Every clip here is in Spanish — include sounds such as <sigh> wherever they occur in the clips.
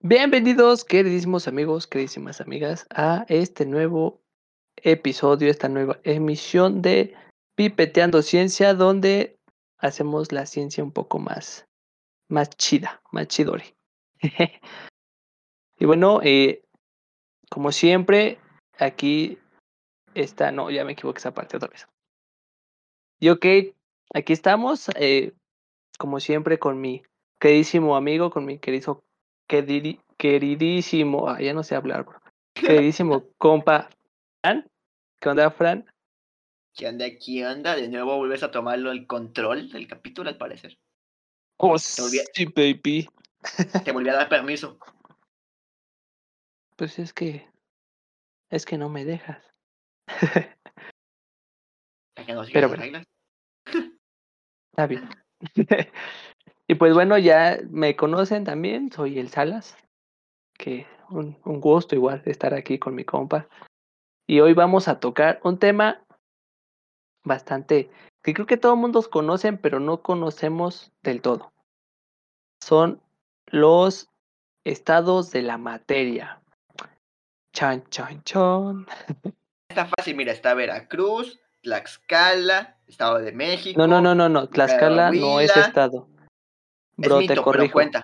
Bienvenidos, queridísimos amigos, queridísimas amigas, a este nuevo episodio, esta nueva emisión de Pipeteando Ciencia, donde hacemos la ciencia un poco más, más chida, más chidori. <laughs> y bueno, eh, como siempre, aquí está, no, ya me equivoqué esa parte otra vez. Y ok, aquí estamos, eh, como siempre, con mi queridísimo amigo, con mi querido queridísimo, ah, ya no sé hablar, bro. <laughs> Queridísimo compa Fran. ¿Qué onda, Fran? ¿Qué onda? ¿Qué onda? De nuevo vuelves a tomarlo el control del capítulo, al parecer. Oh, volví sí, baby. <laughs> Te volví a dar permiso. Pues es que. Es que no me dejas. Que no Pero bueno. reglas. Está bien. <laughs> y pues bueno, ya me conocen también, soy el Salas. Que un, un gusto igual estar aquí con mi compa. Y hoy vamos a tocar un tema bastante que creo que todo el mundo conocen, pero no conocemos del todo. Son los estados de la materia. Chan, chan, chan. <laughs> Está fácil, mira, está Veracruz, Tlaxcala, Estado de México. No, no, no, no, no. Tlaxcala no es Coahuila. Estado. Es Bro, mito, te pero corrijo. cuenta.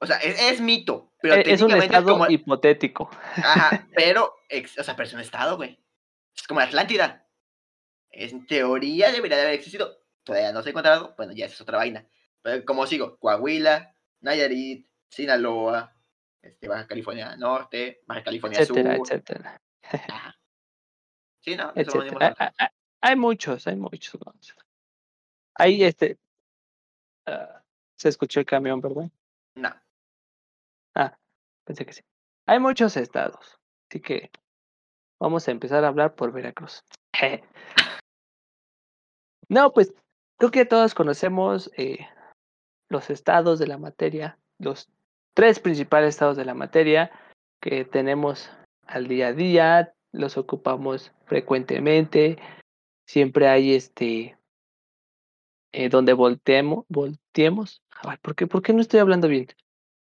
O sea, es, es mito, pero E- Es un estado como... hipotético. Ajá, <laughs> pero, ex- o sea, pero es un estado, güey. Es como Atlántida. En teoría debería de haber existido. Todavía no se ha encontrado. Bueno, ya es otra vaina. Pero como sigo, Coahuila, Nayarit, Sinaloa, este, Baja California Norte, Baja California etcétera, Sur. etcétera, Ajá. Sí, no, etcétera. Hay muchos, hay muchos. Ahí este. ah, se escuchó el camión, ¿verdad? No. Ah, pensé que sí. Hay muchos estados. Así que vamos a empezar a hablar por Veracruz. <laughs> No, pues creo que todos conocemos eh, los estados de la materia, los tres principales estados de la materia que tenemos al día a día, los ocupamos frecuentemente, siempre hay este eh, donde volteemos, volteemos, Ay, ¿por qué, ¿por qué no estoy hablando bien?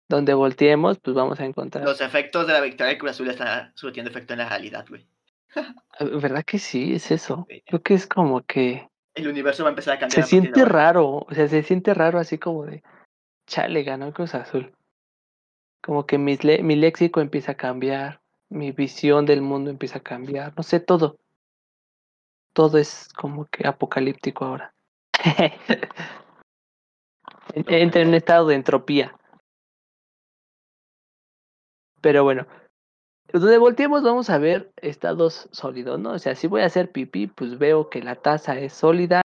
Donde volteemos, pues vamos a encontrar. Los efectos de la victoria de Cruz Azul están surtiendo efecto en la realidad, güey. <laughs> Ah, ¿Verdad que sí? Es eso. Creo que es como que El universo va a empezar a cambiar. se a siente raro, o sea, se siente raro así como de, chale, ganó el Cruz Azul. Como que mis le- mi léxico empieza a cambiar, mi visión del mundo empieza a cambiar, no sé, todo. Todo es como que apocalíptico ahora. <laughs> En- Entra en un estado de entropía. Pero bueno, donde volteemos vamos a ver estados sólidos, ¿no? O sea, si voy a hacer pipí, pues veo que la taza es sólida,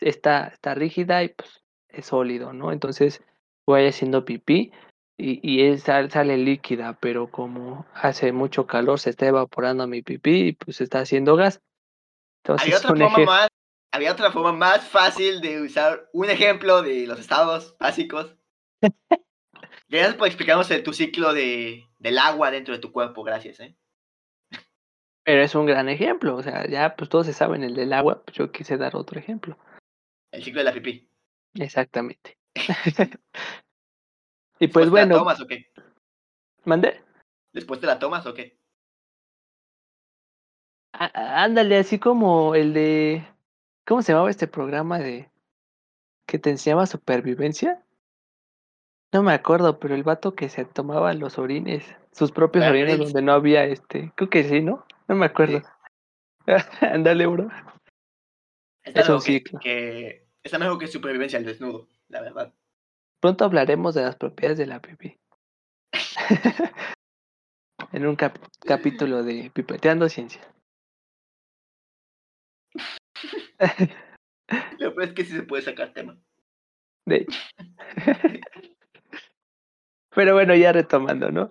está, está rígida y pues es sólido, ¿no? Entonces voy haciendo pipí y, y es- sal- sale líquida, pero como hace mucho calor se está evaporando mi pipí y pues está haciendo gas. Entonces, Había otra, forma más, había otra forma más fácil de usar un ejemplo de los estados básicos. <laughs> Gracias por explicarnos el- tu ciclo de, del agua dentro de tu cuerpo, gracias, ¿eh? pero es un gran ejemplo, o sea, ya pues todos se saben el del agua, pues yo quise dar otro ejemplo. El ciclo de la pipí. Exactamente. <laughs> <laughs> y pues ¿Después te la bueno, tomas o qué? mandé. ¿Después te la tomas o qué? Á- Ándale, así como el de. ¿Cómo se llamaba este programa de. que te enseñaba supervivencia? No me acuerdo, pero el vato que se tomaba los orines, sus propios Bear orines donde no había este. Creo que sí, ¿no? No me acuerdo. <laughs> Ándale, bro. Está Es un ciclo. que- está mejor que supervivencia al desnudo, la verdad. Pronto hablaremos de las propiedades de la pipí. <laughs> en un cap- capítulo de Pipeteando Ciencia. <laughs> Lo peor es que sí se puede sacar tema. De hecho. <laughs> <laughs> Pero bueno, ya retomando, ¿no?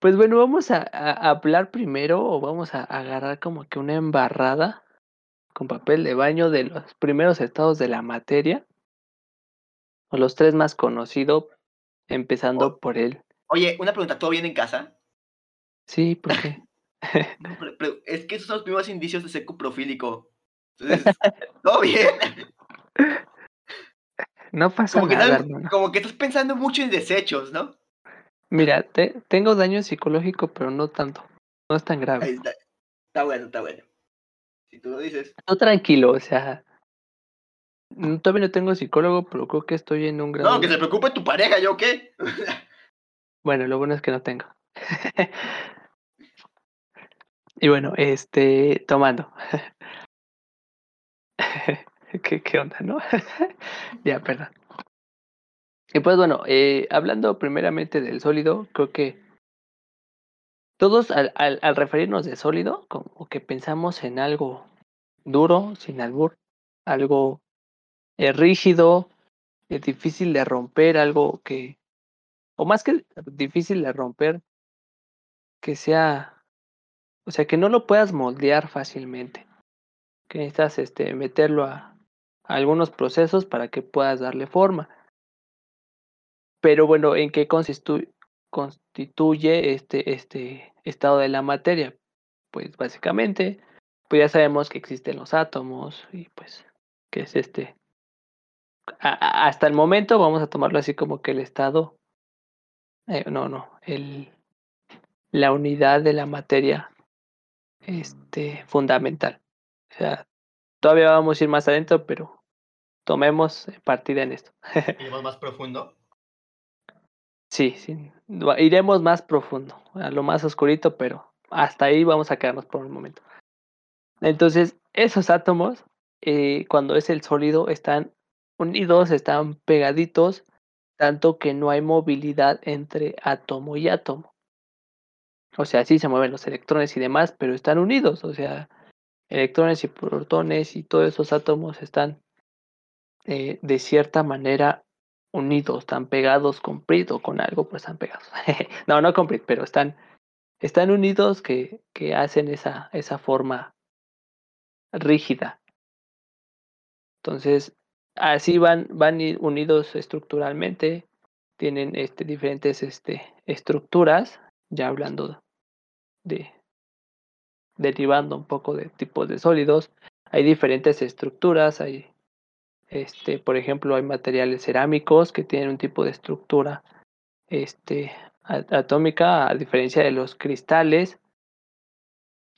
Pues bueno, vamos a, a hablar primero o vamos a agarrar como que una embarrada con papel de baño de los primeros estados de la materia. O los tres más conocidos, empezando por él. Oye, una pregunta, ¿todo bien en casa? Sí, ¿por qué? No, pero- pero es que esos son los primeros indicios de ser coprofílico. Entonces, ¿todo bien? No pasa Como que, nada, estás, hermano. como que estás pensando mucho en desechos, ¿no? Mira, te, tengo daño psicológico, pero no tanto. No es tan grave. Ahí está. Está bueno, está bueno. Si tú lo dices. No tranquilo, o sea. mm, Todavía no tengo psicólogo, pero creo que estoy en un grado. No, que se preocupe tu pareja, ¿yo qué? <laughs> Bueno, lo bueno es que no tengo. <laughs> y bueno, este, tomando. <laughs> <laughs> ¿Qué, qué onda, no? <laughs> ya, perdón. Y pues bueno, eh, hablando primeramente del sólido, creo que todos al, al, al referirnos de sólido, como que pensamos en algo duro, sin albur, algo eh, rígido, eh, difícil de romper, algo que, o más que difícil de romper, que sea, o sea, que no lo puedas moldear fácilmente, que necesitas este, meterlo a, a algunos procesos para que puedas darle forma. Pero bueno, ¿en qué constitu- constituye este, este estado de la materia? Pues básicamente, pues ya sabemos que existen los átomos y pues que es este. a- hasta el momento vamos a tomarlo así como que el estado, eh, no, no, el, la unidad de la materia este, fundamental. O sea, todavía vamos a ir más adentro, pero tomemos partida en esto. <laughs> Iremos más profundo. Sí, sí. Iremos más profundo, a lo más oscurito, pero hasta ahí vamos a quedarnos por un momento. Entonces, esos átomos, eh, cuando es el sólido, están unidos, están pegaditos, tanto que no hay movilidad entre átomo y átomo. O sea, sí se mueven los electrones y demás, pero están unidos. O sea, electrones y protones y todos esos átomos están eh, de cierta manera unidos, están pegados con con algo, pues están pegados. <laughs> no, no con pero están, están unidos que, que hacen esa, esa forma rígida. Entonces, así van, van unidos estructuralmente, tienen este, diferentes este, estructuras, ya hablando de, derivando un poco de tipos de sólidos, hay diferentes estructuras, hay este, por ejemplo, hay materiales cerámicos que tienen un tipo de estructura este, atómica, a diferencia de los cristales,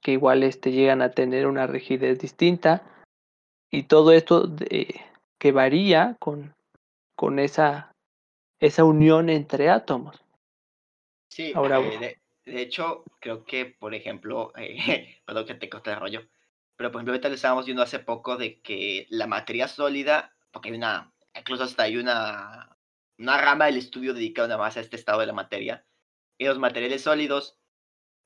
que igual este, llegan a tener una rigidez distinta. Y todo esto de- que varía con, con esa, esa unión entre átomos. Sí, Ahora, eh, de, de hecho, creo que, por ejemplo, eh, <laughs> perdón que te corté el rollo, pero por ejemplo, ahorita le estábamos viendo hace poco de que la materia sólida, porque hay una, incluso hasta hay una, una rama del estudio dedicada nada más a este estado de la materia, y los materiales sólidos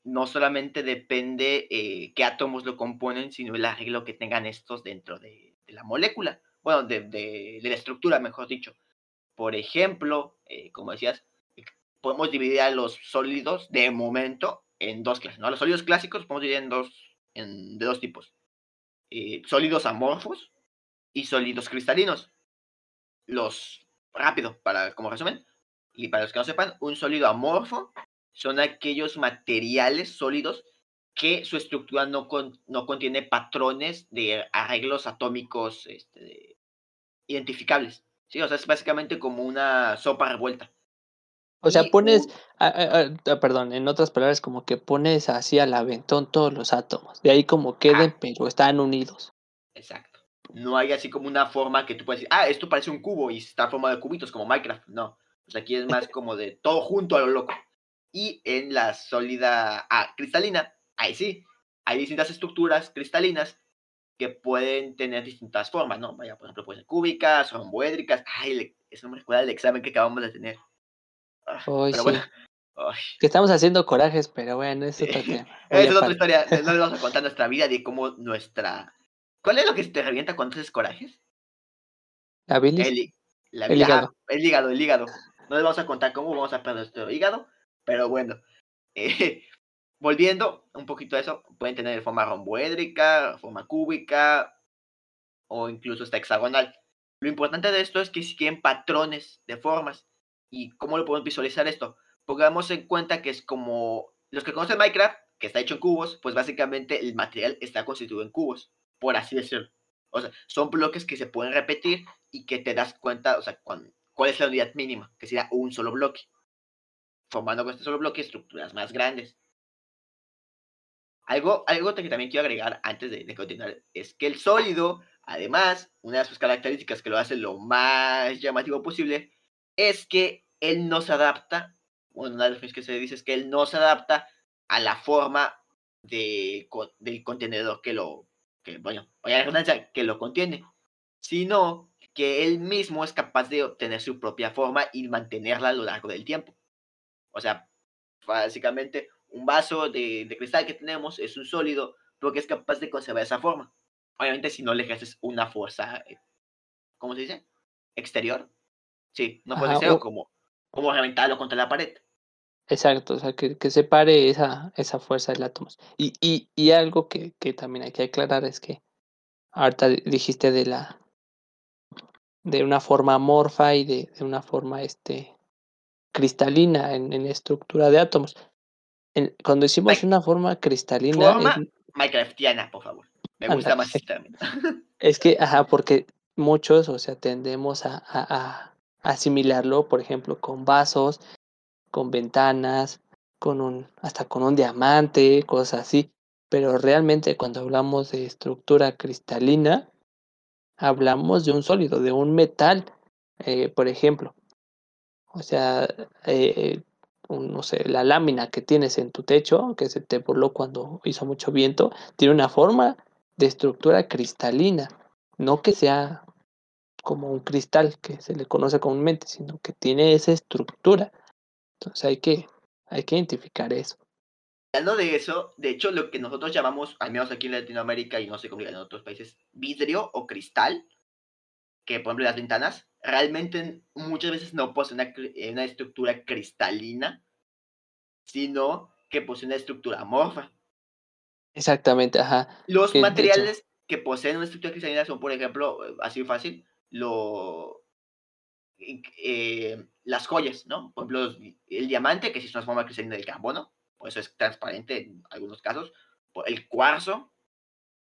no solamente depende eh, qué átomos lo componen, sino el arreglo que tengan estos dentro de, de la molécula, bueno, de, de, de la estructura, mejor dicho. Por ejemplo, eh, como decías, podemos dividir a los sólidos de momento en dos clases. ¿no? Los sólidos clásicos podemos dividir en dos, en, de dos tipos. Eh, sólidos amorfos y sólidos cristalinos. Los, rápido, para como resumen, y para los que no sepan, un sólido amorfo son aquellos materiales sólidos que su estructura no, con, no contiene patrones de arreglos atómicos este, de, identificables. ¿sí? O sea, es básicamente como una sopa revuelta. O sea, pones, un- ah, perdón, en otras palabras, como que pones así al aventón todos los átomos. De ahí como queden, Ah. pero están unidos. Exacto. No hay así como una forma que tú puedes decir, ah, esto parece un cubo y está formado de cubitos como Minecraft. No. Pues aquí es más como de todo junto a lo loco. Y en la sólida ah, cristalina, ahí sí, hay distintas estructuras cristalinas que pueden tener distintas formas, ¿no? Vaya, por ejemplo, pueden ser cúbicas, romboédricas. Ay, eso me recuerda al examen que acabamos de tener. Pero sí. bueno, Que estamos haciendo corajes, pero bueno, es otro tema. <laughs> otra historia. <laughs> No les vamos a contar nuestra vida de cómo nuestra. ¿Cuál es lo que te revienta cuando haces corajes? ¿La bilis? El, la El ah, hígado. el hígado, el hígado. No les vamos a contar cómo vamos a perder nuestro hígado, pero bueno. <laughs> eh, volviendo un poquito a eso, pueden tener forma romboédrica, forma cúbica o incluso esta hexagonal. Lo importante de esto es que siguen patrones de formas. ¿Y cómo lo podemos visualizar esto? Pongamos en cuenta que es como los que conocen Minecraft, que está hecho en cubos, pues básicamente el material está constituido en cubos, por así decirlo. O sea, son bloques que se pueden repetir y que te das cuenta, o sea, cuán- cuál es la unidad mínima, que sería un solo bloque. formando con este solo bloque estructuras más grandes. Algo, algo que también quiero agregar antes de, continuar es que el sólido, además, una de sus características que lo hace lo más llamativo posible, es que él no se adapta, bueno, una de las cosas que se dice es que él no se adapta a la forma de, del contenedor que lo, que, bueno, que lo contiene, sino que él mismo es capaz de obtener su propia forma y mantenerla a lo largo del tiempo. O sea, básicamente un vaso de, cristal que tenemos es un sólido porque es capaz de conservar esa forma. Obviamente si no le ejerces una fuerza, eh, ¿cómo se dice? Exterior. Sí, no puede ser como, como reventarlo contra la pared. Exacto, o sea, que, que separe esa, esa fuerza del átomo. Y, y, y algo que, que, también hay que aclarar es que ahorita dijiste de la de una forma amorfa y de, de una forma este cristalina en, en estructura de átomos cuando decimos una forma cristalina. Forma Minecraftiana, por favor. Me gusta más este término. Es que, ajá, porque muchos, o sea, tendemos a, a, asimilarlo, por ejemplo, con vasos, con ventanas, con un, hasta con un diamante, cosas así. Pero realmente cuando hablamos de estructura cristalina, hablamos de un sólido, de un metal, eh, por ejemplo. O sea, eh, no sé, la lámina que tienes en tu techo, que se te voló cuando hizo mucho viento, tiene una forma de estructura cristalina, no que sea como un cristal que se le conoce comúnmente, sino que tiene esa estructura. Entonces hay que, hay que identificar eso. Hablando de eso, de hecho, lo que nosotros llamamos, al menos aquí en Latinoamérica y no sé cómo en otros países, vidrio o cristal, que por ejemplo las ventanas, realmente muchas veces no posee eh, una, estructura cristalina, sino que posee una estructura amorfa. Exactamente, ajá. Los materiales que poseen una estructura cristalina son, por ejemplo, eh, así fácil, lo, eh, las joyas, ¿no? Por ejemplo, el diamante, que sí es una forma cristalina del carbono, por eso es transparente en algunos casos. El cuarzo,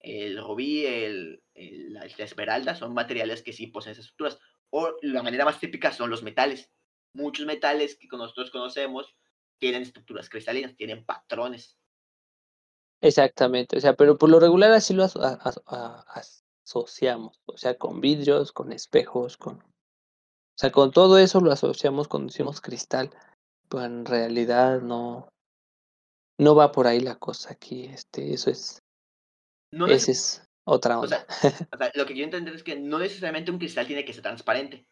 el rubí, el, la esmeralda son materiales que sí poseen esas estructuras. O la manera más típica son los metales. Muchos metales que nosotros conocemos tienen estructuras cristalinas, tienen patrones. Exactamente, o sea, pero por lo regular así lo asociamos, o sea, con vidrios, con espejos, con... O sea, con todo eso lo asociamos cuando decimos cristal, pero en realidad no, no va por ahí la cosa aquí, este, eso es... No ese es otra onda. O sea, lo que quiero entender es que no necesariamente un cristal tiene que ser transparente.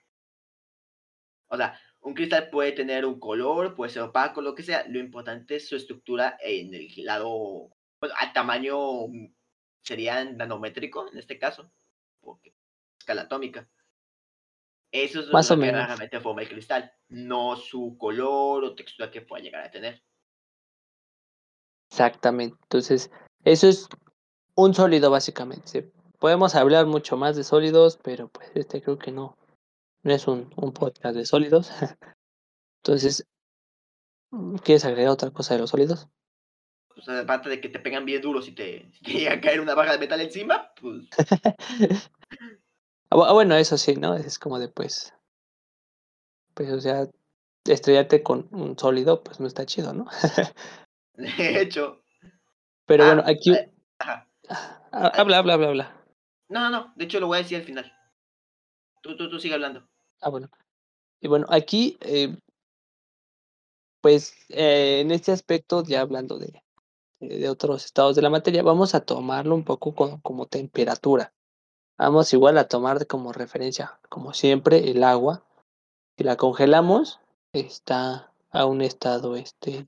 O sea, un cristal puede tener un color, puede ser opaco, lo que sea. Lo importante es su estructura en el lado, bueno, a tamaño sería nanométrico en este caso, porque escala atómica. Eso es lo que realmente forma el cristal, no su color o textura que pueda llegar a tener. Exactamente. Entonces, eso es un sólido básicamente. Podemos hablar mucho más de sólidos, pero pues este creo que no, no es un, un podcast de sólidos. <laughs> Entonces, ¿quieres agregar otra cosa de los sólidos? Pues aparte de que te pegan bien duros y te, <laughs> te llega a caer una barra de metal encima, pues. <laughs> Ah, bueno, eso sí, ¿no? Es como de pues. Pues, o sea, estrellarte con un sólido, pues no está chido, ¿no? <laughs> de hecho. Pero bueno, ah, aquí. Eh, Ah, habla, habla, habla, habla. No, no, no. De hecho, lo voy a decir al final. Tú, tú, tú sigue hablando. Ah, bueno. Y bueno, aquí, eh, pues, eh, en este aspecto, ya hablando de, de otros estados de la materia, vamos a tomarlo un poco como, como temperatura. Vamos igual a tomar como referencia, como siempre, el agua. Si la congelamos, está a un estado este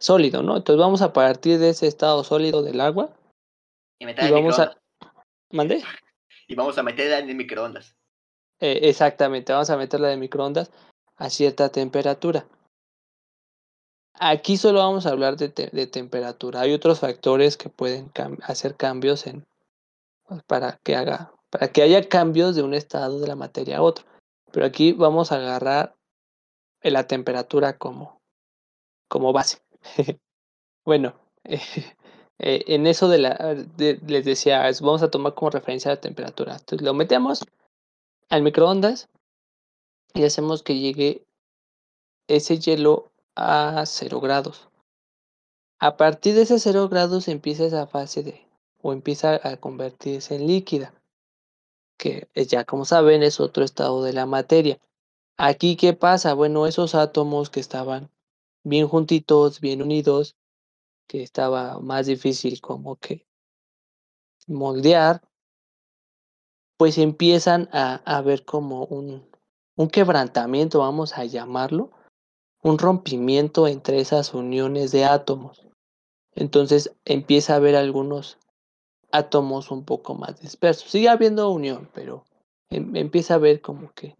sólido, ¿no? Entonces vamos a partir de ese estado sólido del agua y, vamos a... ¿Mande? <laughs> Y vamos a meterla en el microondas. Eh, exactamente, vamos a meterla de microondas a cierta temperatura. Aquí solo vamos a hablar de, de temperatura. Hay otros factores que pueden hacer cambios en, pues, para que haga, para que haya cambios de un estado de la materia a otro. Pero aquí vamos a agarrar la temperatura como, como base. <laughs> bueno, <laughs> eh, en eso de la, les decía, vamos a tomar como referencia la temperatura. Entonces lo metemos al microondas y hacemos que llegue ese hielo a 0 grados. A partir de ese 0 grados empieza esa fase de, o empieza a convertirse en líquida, que ya como saben es otro estado de la materia. Aquí, ¿qué pasa? Bueno, esos átomos que estaban bien juntitos, bien unidos, que estaba más difícil como que moldear, pues empiezan a, a ver como un, un quebrantamiento, vamos a llamarlo, un rompimiento entre esas uniones de átomos. Entonces empieza a haber algunos átomos un poco más dispersos. Sigue habiendo unión, pero em, empieza a haber como que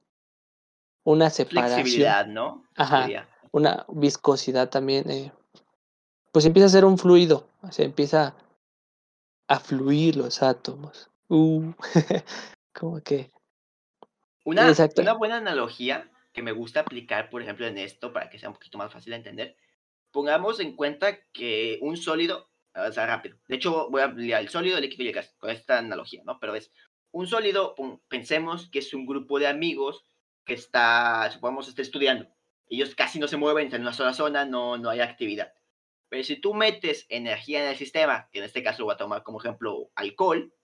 una separación. Flexibilidad, ¿no? Ajá. Una viscosidad también. Eh, pues empieza a ser un fluido. O sea, empieza a fluir los átomos. Uh, <laughs> como que. Una, una buena analogía que me gusta aplicar, por ejemplo, en esto, para que sea un poquito más fácil de entender. Pongamos en cuenta que un sólido, sea, rápido. De hecho, voy a ampliar el sólido, el líquido y el gas con esta analogía, ¿no? Pero es un sólido, pensemos que es un grupo de amigos que está, supongamos, está estudiando. Ellos casi no se mueven, están en una sola zona, no, no hay actividad. Pero si tú metes energía en el sistema, que en este caso voy a tomar como ejemplo alcohol,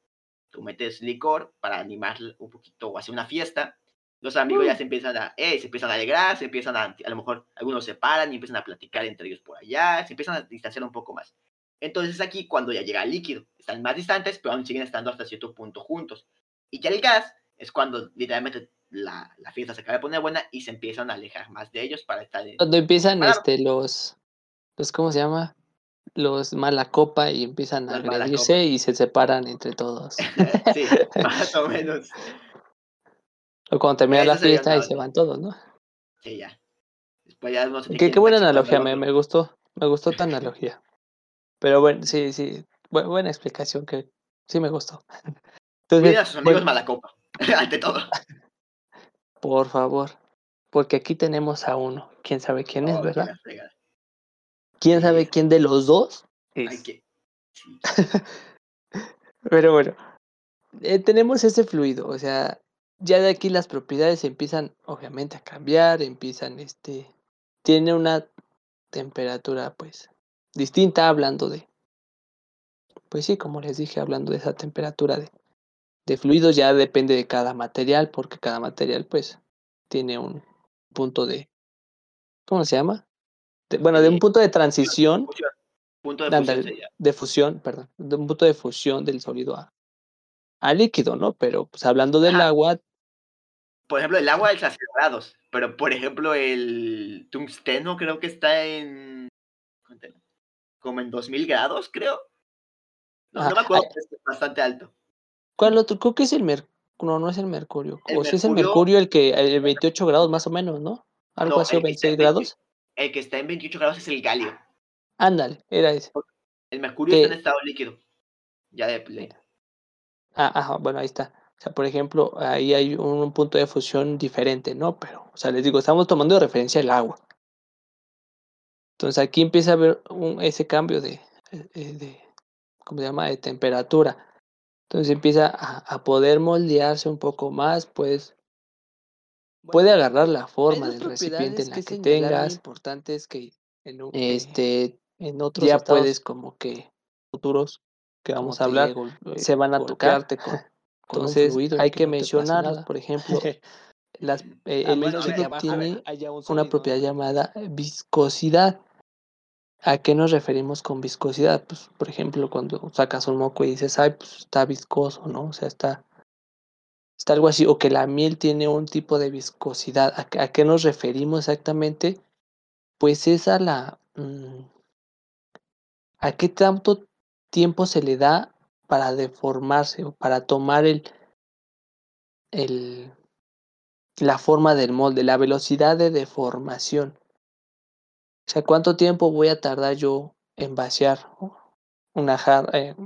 tú metes licor para animar un poquito o hacer una fiesta, los amigos ya mm. se empiezan a, eh, se empiezan a alegrar, se empiezan a, a lo mejor algunos se paran y empiezan a platicar entre ellos por allá, se empiezan a distanciar un poco más. Entonces aquí cuando ya llega el líquido, están más distantes, pero aún siguen estando hasta cierto punto juntos. Y ya el gas es cuando literalmente la, la, fiesta se acaba de poner buena y se empiezan a alejar más de ellos para estar... Cuando empiezan este, los, los, ¿cómo se llama? Los mala copa y empiezan a agredirse y se separan entre todos. <laughs> sí, <laughs> más o menos. O cuando termina la fiesta y se van todos, ¿no? Sí, ya. Después ya no qué, qué buena analogía, me, me, gustó. Me gustó tu <laughs> analogía. Pero bueno, sí, sí. buena explicación que sí me gustó. <laughs> Entonces, a sus amigos mala copa, <laughs> ante todo. Por favor, porque aquí tenemos a uno. ¿Quién sabe quién es, oh, verdad? ¿Quién sabe quién de los dos es? Pero bueno, eh, tenemos ese fluido, o sea, ya de aquí las propiedades empiezan obviamente a cambiar, empiezan, este, tiene una temperatura pues distinta hablando de, pues sí, como les dije, hablando de esa temperatura de, de fluidos ya depende de cada material, porque cada material pues tiene un punto de, ¿cómo se llama? bueno, de un punto de transición. Punto de fusión, de fusión, perdón, de un punto de fusión del sólido a, a líquido, ¿no? Pero pues hablando del agua. Por ejemplo, el agua es a 100 grados, pero por ejemplo el tungsteno creo que está en como en 2000 grados, creo. No, no me acuerdo, es bastante alto. ¿Cuál otro? Creo que es el mercurio. No, no es el mercurio. o si es el mercurio el que el 28 grados más o menos, ¿no? Algo así, 26 grados. el que está en 28 grados es el galio. Ándale, era ese. El mercurio está en estado líquido. Ya de play. Ah, ajá, bueno, ahí está. O sea, por ejemplo, ahí hay un, punto de fusión diferente, ¿no? Pero, o sea, les digo, estamos tomando de referencia el agua. Entonces aquí empieza a haber un, ese cambio de, eh, de, ¿cómo se llama?, de temperatura. Entonces empieza a, poder moldearse un poco más, pues puede agarrar la forma del recipiente en la que, tengas. importante es que en este en otros ya puedes como que futuros que vamos a hablar eh, se van a tocarte con, <laughs> entonces hay que, mencionarlos por ejemplo las, <laughs> eh, el líquido tiene una propiedad llamada viscosidad ¿A qué nos referimos con viscosidad? Pues, por ejemplo, cuando sacas un moco y dices, ay, pues está viscoso, ¿no? O sea, está, está algo así, o que la miel tiene un tipo de viscosidad. ¿A, qué nos referimos exactamente? Pues es a la... Mm, ¿A qué tanto tiempo se le da para deformarse o para tomar el, el, la forma del molde, la velocidad de deformación? O sea, ¿cuánto tiempo voy a tardar yo en vaciar una jarra, eh,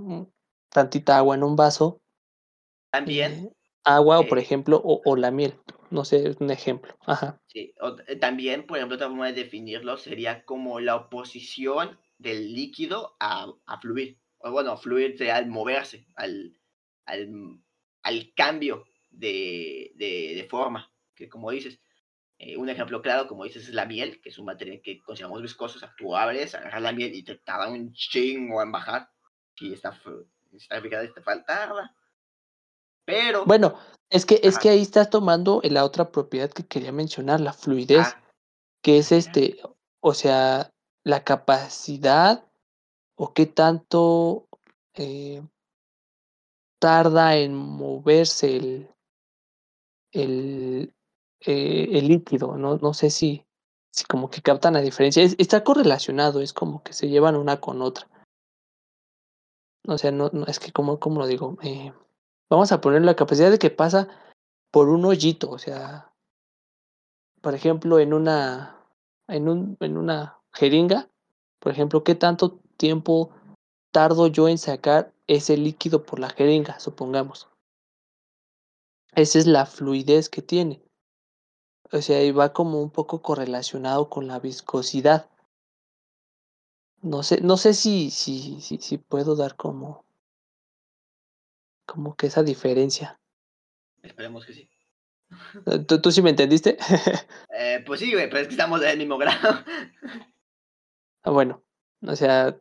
tantita agua en un vaso? También. Eh, agua, o por eh ejemplo, o, la miel. No sé, es un ejemplo. Ajá. Sí, también, por ejemplo, otra forma de definirlo sería como la oposición del líquido a, a fluir. Bueno, fluir al moverse, al, al, al cambio de, de, de forma, que como dices, Eh, un ejemplo claro, como dices, es la miel, que es un material que consideramos viscoso. O sea, tú abres, agarras la miel y te tarda un chingo en bajar. Y está, está fijada te falta. Pero. Bueno, es que, es que ahí estás tomando la otra propiedad que quería mencionar, la fluidez, Ah, que es este, o sea, la capacidad o qué tanto eh, tarda en moverse el, el, eh, el líquido, ¿no? No sé si, si como que captan la diferencia. Es- está correlacionado, es como que se llevan una con otra. O sea, no, no es que como, como lo digo, Eh, vamos a poner la capacidad de que pasa por un hoyito, o sea, por ejemplo, en una, en un, en una jeringa, por ejemplo, ¿qué tanto tiempo tardo yo en sacar ese líquido por la jeringa, supongamos? Esa es la fluidez que tiene. O sea, y va como un poco correlacionado con la viscosidad. No sé, no sé si, si, si, si puedo dar como, como que esa diferencia. esperemos que sí. ¿Tú, tú sí me entendiste? <laughs> Eh, pues sí, güey, pero es que estamos del mismo grado. Ah, bueno, o sea,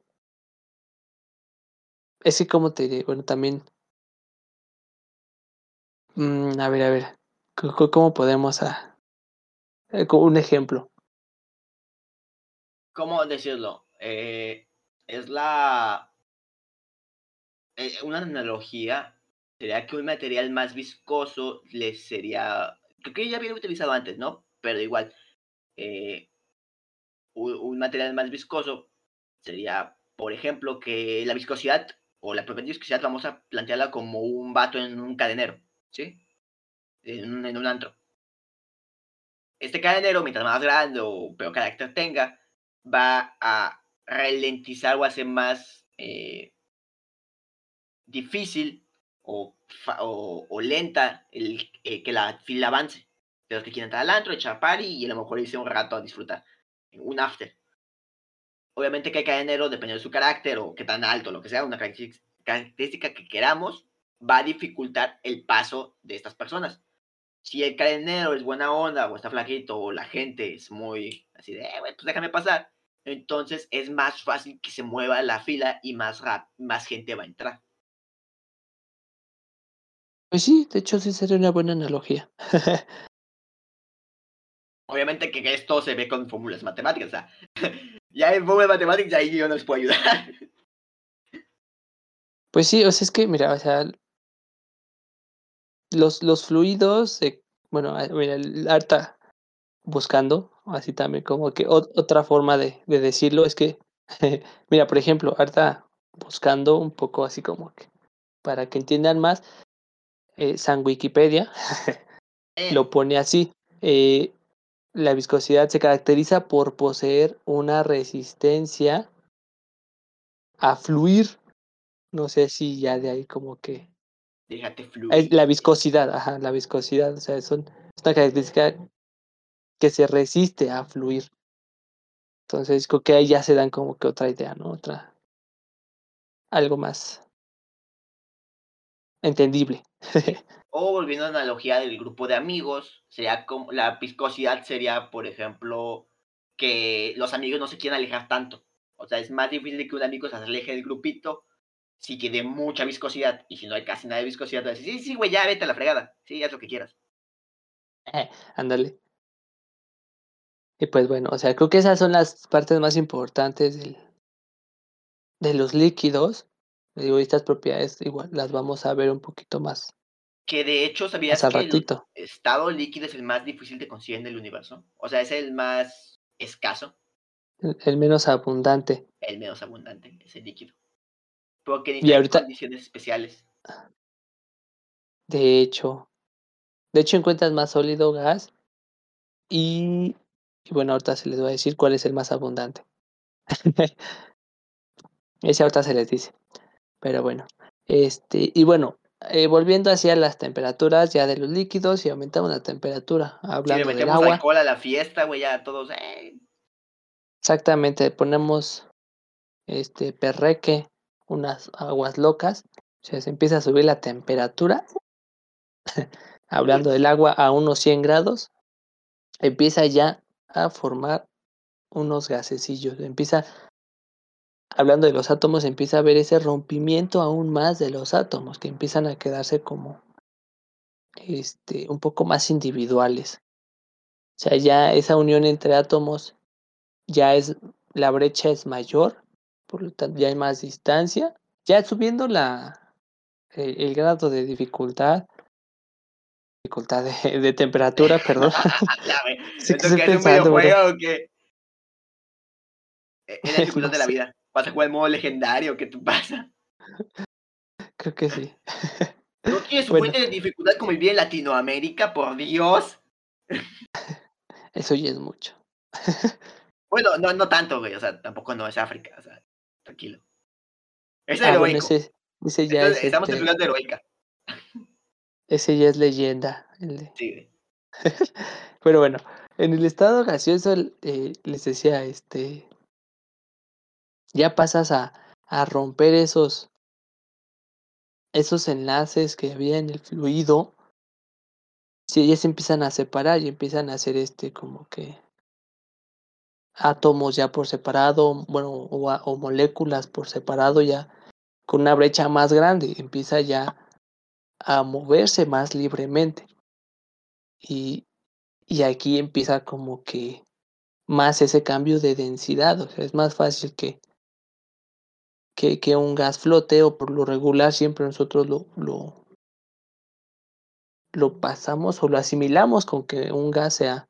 es que como te diré, bueno, también, mm, a ver, a ver, ¿cómo podemos, ah, eh, un ejemplo? ¿Cómo decirlo? Eh, es la. eh, una analogía sería que un material más viscoso le sería. Creo que ya había utilizado antes, ¿no? Pero igual. un material más viscoso sería, por ejemplo, que la viscosidad o la propiedad de viscosidad vamos a plantearla como un vato en un cadenero, ¿sí? En un, en un antro. Este cadenero, mientras más grande o peor carácter tenga, va a ralentizar o hacer más eh, difícil o, o lenta el, eh, que la fila avance. De los que quieren entrar al antro, echar party y a lo mejor irse un rato a disfrutar. Un after. Obviamente que el cadenero, dependiendo de su carácter o qué tan alto, lo que sea, una característica que queramos, va a dificultar el paso de estas personas. Si el cadenero es buena onda o está flaquito o la gente es muy así de, eh, pues déjame pasar, entonces es más fácil que se mueva la fila y más, más gente va a entrar. Pues sí, de hecho sí sería una buena analogía. <laughs> Obviamente que esto se ve con fórmulas matemáticas, o sea, <laughs> ya en fórmulas matemáticas ahí yo no les puedo ayudar. Pues sí, o sea, es que, mira, o sea, los, los fluidos, eh, bueno, mira, el- harta buscando, así también como que ot- otra forma de, de decirlo es que, <laughs> mira, por ejemplo, harta buscando un poco así como que, para que entiendan más, eh, San Wikipedia <laughs> Eh, lo pone así, eh, la viscosidad se caracteriza por poseer una resistencia a fluir, no sé si ya de ahí como que déjate fluir. la viscosidad, ajá, la viscosidad, o sea, son, es una característica que se resiste a fluir. Entonces, creo que ahí ya se dan como que otra idea, ¿no? Otra, algo más entendible. O volviendo a la analogía del grupo de amigos, sería como la viscosidad sería, por ejemplo, que los amigos no se quieran alejar tanto. O sea, es más difícil que un amigo se aleje del grupito si tiene mucha viscosidad. Y si no hay casi nada de viscosidad, vas a decir, sí, sí, güey, ya vete a la fregada. Sí, haz lo que quieras. Ándale. Y pues bueno, o sea, creo que esas son las partes más importantes del, de los líquidos. Digo, estas propiedades igual las vamos a ver un poquito más, Que de hecho, ¿sabías que el ratito. estado líquido es el más difícil de conseguir en el universo? O sea, es el más escaso, El, el menos abundante. el menos abundante, es el líquido. Porque necesita ahorita, condiciones especiales. de hecho, de hecho encuentras más sólido gas y, y bueno, ahorita se les va a decir cuál es el más abundante. <laughs> Ese ahorita se les dice. Pero bueno, este, y bueno, eh, volviendo hacia las temperaturas ya de los líquidos y aumentamos la temperatura, Si le hablando del metemos agua, alcohol a la fiesta, güey, ya todos, eh, exactamente, ponemos este perreque, unas aguas locas, o sea, se empieza a subir la temperatura, <laughs> hablando del agua a unos 100 grados, empieza ya a formar unos gasecillos, empieza hablando de los átomos, empieza a ver ese rompimiento aún más de los átomos, que empiezan a quedarse como este, un poco más individuales. O sea, ya esa unión entre átomos ya es, la brecha es mayor, por lo tanto ya hay más distancia. Ya subiendo la, el, el grado de dificultad, dificultad de, de temperatura, perdón. Sí, ¿Esto que que estoy es un pensando, bro. videojuego o qué? Es la dificultad de la <laughs> vida. ¿Vas a jugar el modo legendario? ¿Qué te <laughs> pasa? Creo que sí. ¿No <laughs> tienes su Bueno. fuente de dificultad como vivir en Latinoamérica? Por Dios. <laughs> Eso ya es mucho. Bueno, no, no tanto, güey. O sea, tampoco no es África. O sea, tranquilo. Es Ah, bueno, ese, ese ya Entonces, es estamos en este, ciudad heroica. ese ya es leyenda. el de- Sí, güey. Pero bueno, en el estado gaseoso eh, les decía, este, ya pasas a, a romper esos, esos enlaces que había en el fluido. Sí, ya se empiezan a separar y empiezan a hacer este como que átomos ya por separado, bueno, o, o moléculas por separado ya con una brecha más grande, empieza ya a moverse más libremente. Y, y aquí empieza como que más ese cambio de densidad, o sea, es más fácil que, que, que un gas flote o por lo regular siempre nosotros lo, lo, lo pasamos o lo asimilamos con que un gas sea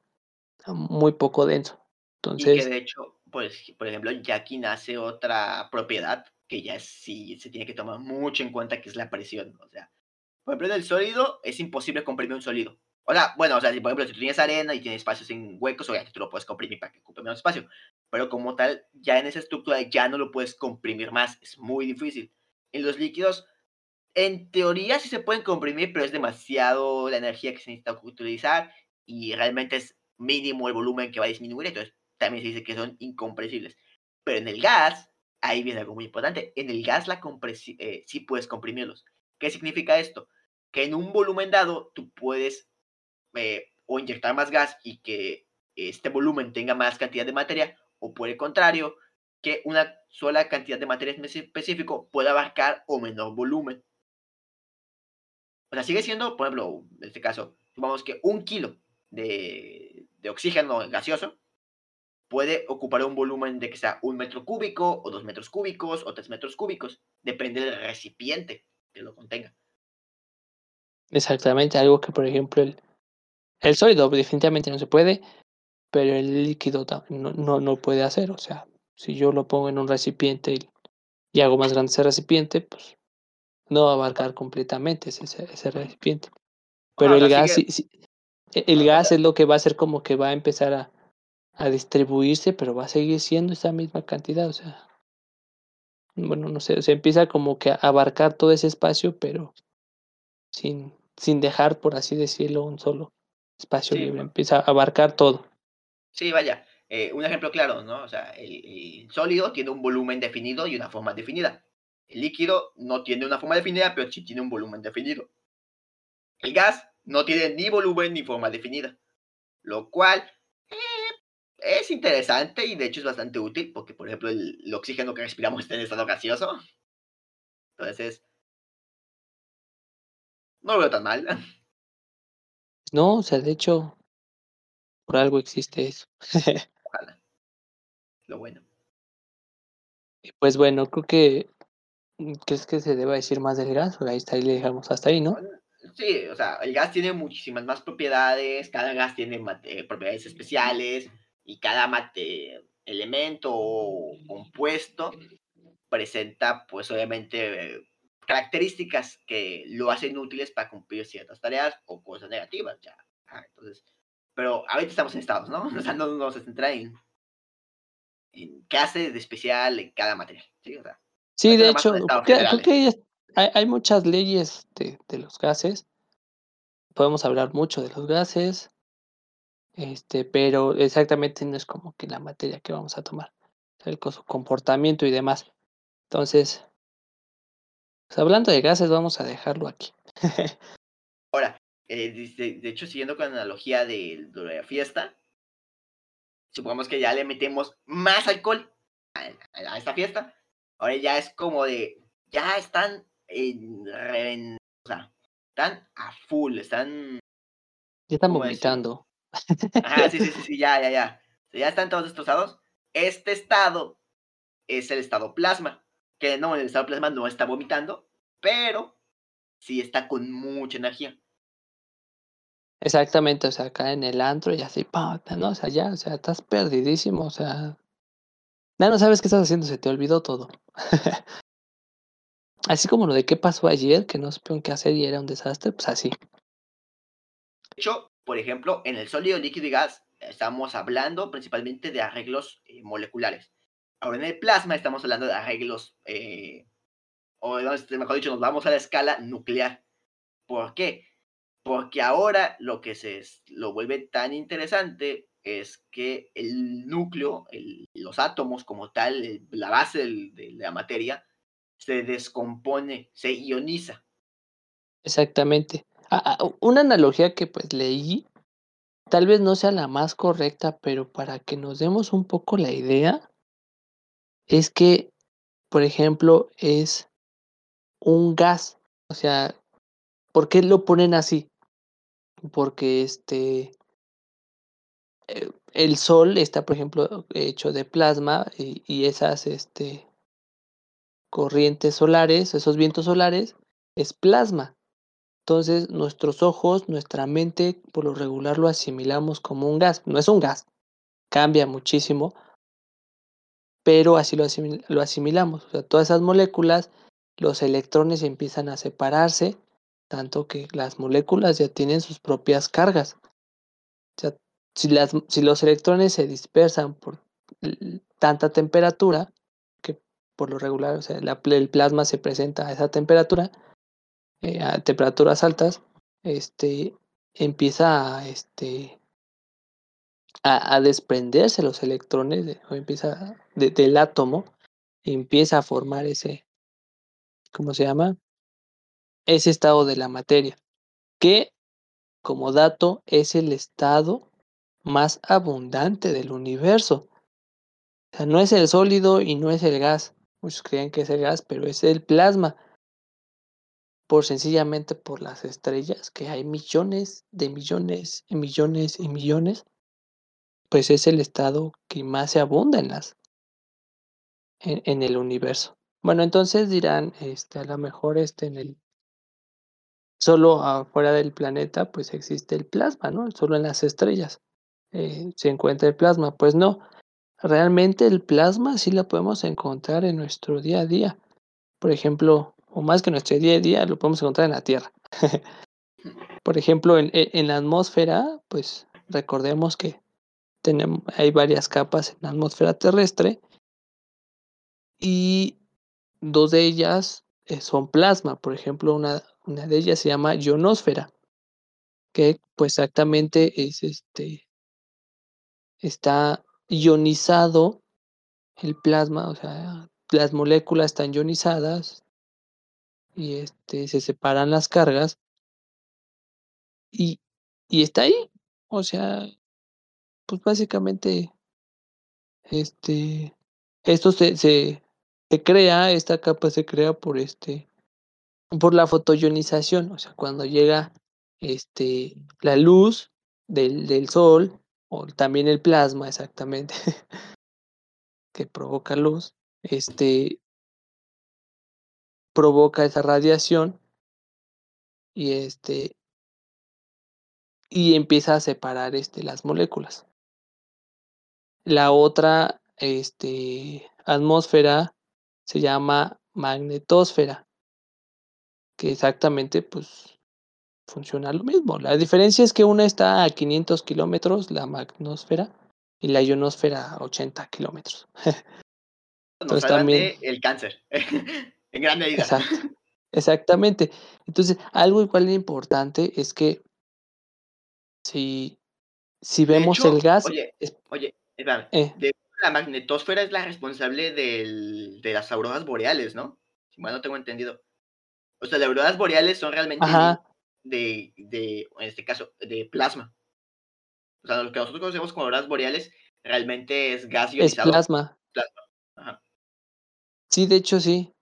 muy poco denso. Y que Entonces, de hecho, pues, por ejemplo, ya aquí nace otra propiedad que ya sí se tiene que tomar mucho en cuenta, que es la presión. O sea, por ejemplo, en el sólido es imposible comprimir un sólido. Sea, bueno, o sea, si por ejemplo, si tú tienes arena y tienes espacios en huecos, obviamente tú lo puedes comprimir para que ocupe menos espacio. Pero como tal, ya en esa estructura ya no lo puedes comprimir más. Es muy difícil. En los líquidos, en teoría sí se pueden comprimir, pero es demasiado la energía que se necesita utilizar y realmente es mínimo el volumen que va a disminuir. Entonces, también se dice que son incompresibles. Pero en el gas, ahí viene algo muy importante. En el gas la eh, sí puedes comprimirlos. ¿Qué significa esto? Que en un volumen dado tú puedes eh, o inyectar más gas y que este volumen tenga más cantidad de materia, o por el contrario, que una sola cantidad de materia específico pueda abarcar o menor volumen. O sea, sigue siendo, por ejemplo, en este caso, supongamos que un kilo de, de oxígeno gaseoso puede ocupar un volumen de que sea un metro cúbico, o dos metros cúbicos, o tres metros cúbicos. Depende del recipiente que lo contenga. exactamente algo que, por ejemplo, el, el sólido definitivamente no se puede, pero el líquido no, no, no puede hacer. O sea, si yo lo pongo en un recipiente y, y hago más grande ese recipiente, pues no va a abarcar completamente ese, ese, recipiente. Pero Ajá, o el gas, sí- sí, e- el gas es lo que va a hacer como que va a empezar a, a distribuirse, pero va a seguir siendo esa misma cantidad. O sea, bueno, no sé, se empieza como que a abarcar todo ese espacio, pero sin, sin dejar, por así decirlo, un solo espacio Sí, libre. bueno. Empieza a abarcar todo. Sí, vaya. eh, un ejemplo claro, ¿no? O sea, el, el sólido tiene un volumen definido y una forma definida. El líquido no tiene una forma definida, pero sí tiene un volumen definido. El gas no tiene ni volumen ni forma definida. Lo cual eh, es interesante y de hecho es bastante útil porque, por ejemplo, el, el oxígeno que respiramos está en estado gaseoso. Entonces, no lo veo tan mal. <laughs> No, o sea, de hecho, por algo existe eso. <laughs> Ojalá. Lo bueno. Y pues bueno, creo que mm, ¿crees que se deba decir más del gas? O ahí está, ahí le dejamos hasta ahí, ¿no? Sí, o sea, el gas tiene muchísimas más propiedades, cada gas tiene mate- propiedades especiales y cada mate- elemento o compuesto presenta, pues obviamente, eh, características que lo hacen útiles para cumplir ciertas tareas o cosas negativas, ya. Ah, entonces, pero ahorita estamos en estados, ¿no? <laughs> O sea, no nos centra en, en qué hace de especial en cada material, ¿sí? O sea, Sí, de hecho, creo, que hay, hay, muchas leyes de, de los gases. Podemos hablar mucho de los gases, este, pero exactamente no es como que la materia que vamos a tomar, el su comportamiento y demás. Entonces, pues hablando de gases, vamos a dejarlo aquí. <laughs> Ahora, eh, de hecho, siguiendo con la analogía de, de la fiesta, supongamos que ya le metemos más alcohol a, a esta fiesta, ahora ya es como de, ya están en, en o sea, están a full, están... Ya están ¿cómo vomitando. Ah, sí, sí, sí, <laughs> sí, ya, ya, ya. Ya están todos destrozados. Este estado es el estado plasma, que no, el estado plasma no está vomitando, pero sí está con mucha energía. Exactamente, o sea, acá en el antro y así, pata, ¿no? O sea, ya, o sea, estás perdidísimo, o sea, ya no sabes qué estás haciendo, se te olvidó todo. <laughs> así como lo de qué pasó ayer, que no supieron qué hacer y era un desastre, pues así. De hecho, por ejemplo, en el sólido, líquido y gas estamos hablando principalmente de arreglos eh, moleculares. Ahora en el plasma estamos hablando de arreglos, eh, o mejor dicho, nos vamos a la escala nuclear. ¿Por qué? Porque ahora lo que se lo vuelve tan interesante es que el núcleo, los átomos como tal, la base de la materia, se descompone, se ioniza. Exactamente. Una analogía que pues leí, tal vez no sea la más correcta, pero para que nos demos un poco la idea, es que, por ejemplo, es un gas. O sea, ¿por qué lo ponen así? Porque este eh, el sol está, por ejemplo, hecho de plasma y, y, esas este, corrientes solares, esos vientos solares, es plasma. Entonces, nuestros ojos, nuestra mente, por lo regular lo asimilamos como un gas. No es un gas, cambia muchísimo, pero así lo, asimil lo asimilamos. O sea, todas esas moléculas, los electrones empiezan a separarse, tanto que las moléculas ya tienen sus propias cargas. O sea, si, las, si los electrones se dispersan por tanta temperatura, que por lo regular, o sea, el plasma se presenta a esa temperatura, eh, a temperaturas altas, este, empieza a, este, a, desprenderse los electrones, o empieza de, del átomo, empieza a formar ese, ¿cómo se llama? Ese estado de la materia, que como dato es el estado más abundante del universo. O sea, no es el sólido y no es el gas. Muchos creen que es el gas, pero es el plasma. Por sencillamente por las estrellas, que hay millones de millones y millones y millones, pues es el estado que más se abunda en las en, el universo. Bueno, entonces dirán, este, a lo mejor este en el solo afuera del planeta, pues existe el plasma, ¿no? Solo en las estrellas eh, se encuentra el plasma. Pues no, realmente el plasma sí lo podemos encontrar en nuestro día a día. Por ejemplo, o más que nuestro día a día, lo podemos encontrar en la Tierra. <laughs> Por ejemplo, en, en, la atmósfera, pues recordemos que tenemos, hay varias capas en la atmósfera terrestre y dos de ellas eh, son plasma. Por ejemplo, una, una de ellas se llama ionosfera, que pues exactamente es este está ionizado el plasma, o sea, las moléculas están ionizadas y este, se separan las cargas y, y está ahí, o sea, pues básicamente este, esto se, se, se crea, esta capa se crea por este, por la fotoionización, o sea, cuando llega este, la luz del, del sol o también el plasma exactamente, <laughs> que provoca luz, este provoca esa radiación y este y empieza a separar este las moléculas. La otra este atmósfera se llama magnetosfera, que exactamente pues funciona lo mismo. La diferencia es que una está a 500 kilómetros, la magnósfera, y la ionosfera a 80 kilómetros. <laughs> Entonces también el cáncer, <laughs> en gran medida. Exacto, exactamente. Entonces, algo igual importante es que si, si vemos hecho, el gas... Oye, es, oye eh. de la magnetosfera es la responsable del, de las auroras boreales, ¿no? Si mal no tengo entendido. O sea, las auroras boreales son realmente de, de, en este caso, de plasma. O sea, lo que nosotros conocemos como auroras boreales realmente es gas Es ionizado. plasma. Ajá. Sí, de hecho sí.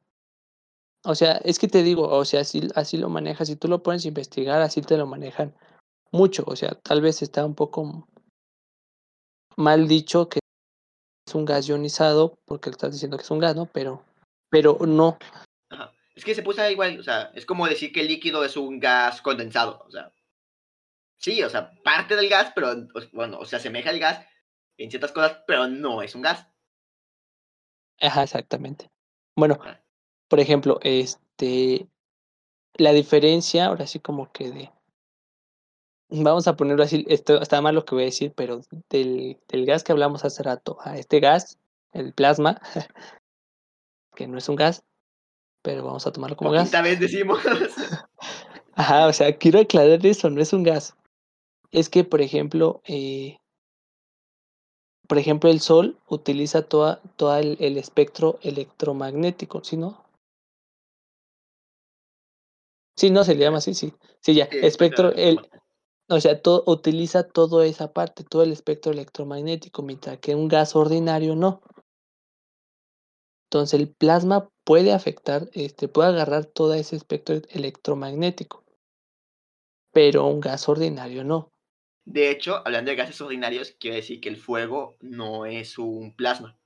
O sea, es que te digo, o sea, así, así lo manejas, si tú lo pones a investigar, así te lo manejan mucho. O sea, tal vez está un poco mal dicho que es un gas ionizado, porque le estás diciendo que es un gas, ¿no? Pero, pero no. Ajá. Es que se puso igual, o sea, es como decir que el líquido es un gas condensado, o sea. Sí, o sea, parte del gas, pero pues, bueno, o se asemeja al gas en ciertas cosas, pero no es un gas. Ajá, exactamente. Bueno, Ajá. por ejemplo, este, la diferencia, ahora sí como que de, vamos a ponerlo así, esto está mal lo que voy a decir, pero del, del gas que hablamos hace rato a este gas, el plasma, <laughs> que no es un gas, pero vamos a tomarlo como gas. vez decimos. <laughs> Ajá, o sea, quiero aclarar eso, no es un gas. Es que, por ejemplo, eh, por ejemplo, el Sol utiliza toda, todo el, el espectro electromagnético, ¿sí no? Sí, no, se le llama así, sí. Sí, ya, espectro el, o sea, todo, utiliza toda esa parte, todo el espectro electromagnético, mientras que un gas ordinario no. Entonces el plasma puede afectar, este, puede agarrar todo ese espectro electromagnético, pero un gas ordinario no. De hecho, hablando de gases ordinarios, quiero decir que el fuego no es un plasma.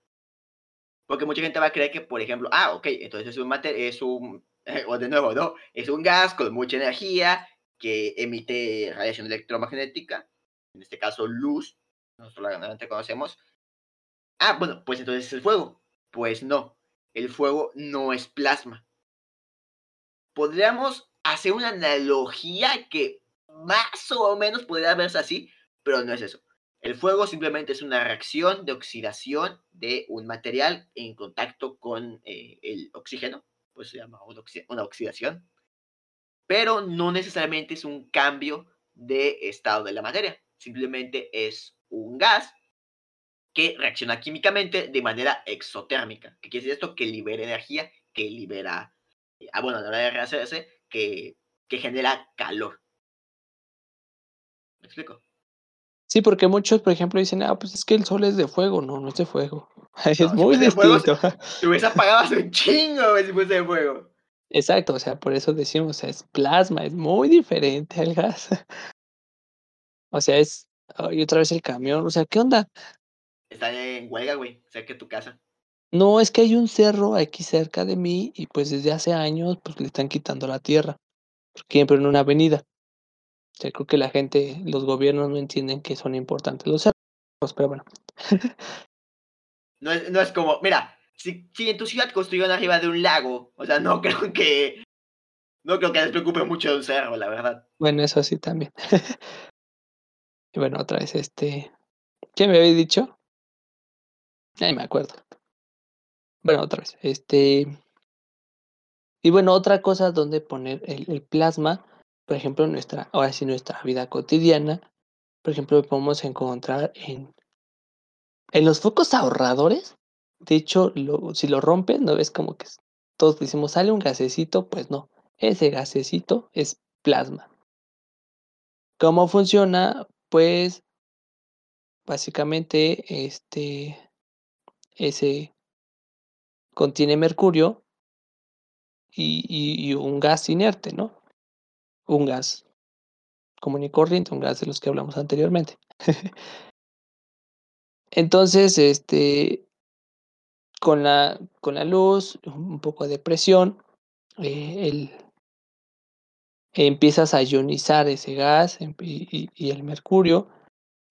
Porque mucha gente va a creer que, por ejemplo, ah, ok, entonces es un mate es un, <laughs> o de nuevo, no, es un gas con mucha energía que emite radiación electromagnética, en este caso luz, nosotros la normalmente conocemos. Ah, bueno, pues entonces es el fuego. Pues no, el fuego no es plasma. Podríamos hacer una analogía que más o menos podría verse así, pero no es eso. El fuego simplemente es una reacción de oxidación de un material en contacto con eh, el oxígeno, pues se llama una, oxi una oxidación, pero no necesariamente es un cambio de estado de la materia, simplemente es un gas que reacciona químicamente de manera exotérmica. ¿Qué quiere decir esto? Que libera energía, que libera, eh, ah, bueno, a la hora de rehacerse, que, que genera calor. ¿Me explico? Sí, porque muchos, por ejemplo, dicen, ah, pues es que el sol es de fuego. No, no es de fuego. <laughs> Es No, si muy de fuego. Te hubiese apagado hace un chingo, si fuese de fuego. Exacto, o sea, por eso decimos, o sea, es plasma, es muy diferente al gas. <laughs> O sea, es, y otra vez el camión, o sea, ¿qué onda? Está en huelga, güey, cerca de tu casa. No, es que hay un cerro aquí cerca de mí y pues desde hace años pues le están quitando la tierra, siempre en una avenida. O sea, creo que la gente, los gobiernos no entienden que son importantes los cerros, pero bueno. <laughs> No es, no es como, mira, si, si en tu ciudad construyeron arriba de un lago, o sea, no <laughs> creo que, no creo que les preocupe mucho de un cerro, la verdad. Bueno, eso sí también. <laughs> y bueno, otra vez, este, ¿qué me había dicho? Ay, me acuerdo. Bueno, otra vez, este, y bueno, otra cosa donde poner el, el plasma, por ejemplo, nuestra, ahora sí, nuestra vida cotidiana, por ejemplo, podemos encontrar en, en los focos ahorradores. De hecho, si lo rompes, no ves como que todos decimos, sale un gasecito, pues no, ese gasecito es plasma. ¿Cómo funciona? Pues básicamente este ese contiene mercurio y, y, y, un gas inerte, ¿no? Un gas común y corriente, un gas de los que hablamos anteriormente. <laughs> Entonces, este, con la, con la luz, un poco de presión, eh, el, empiezas a ionizar ese gas y, y, el mercurio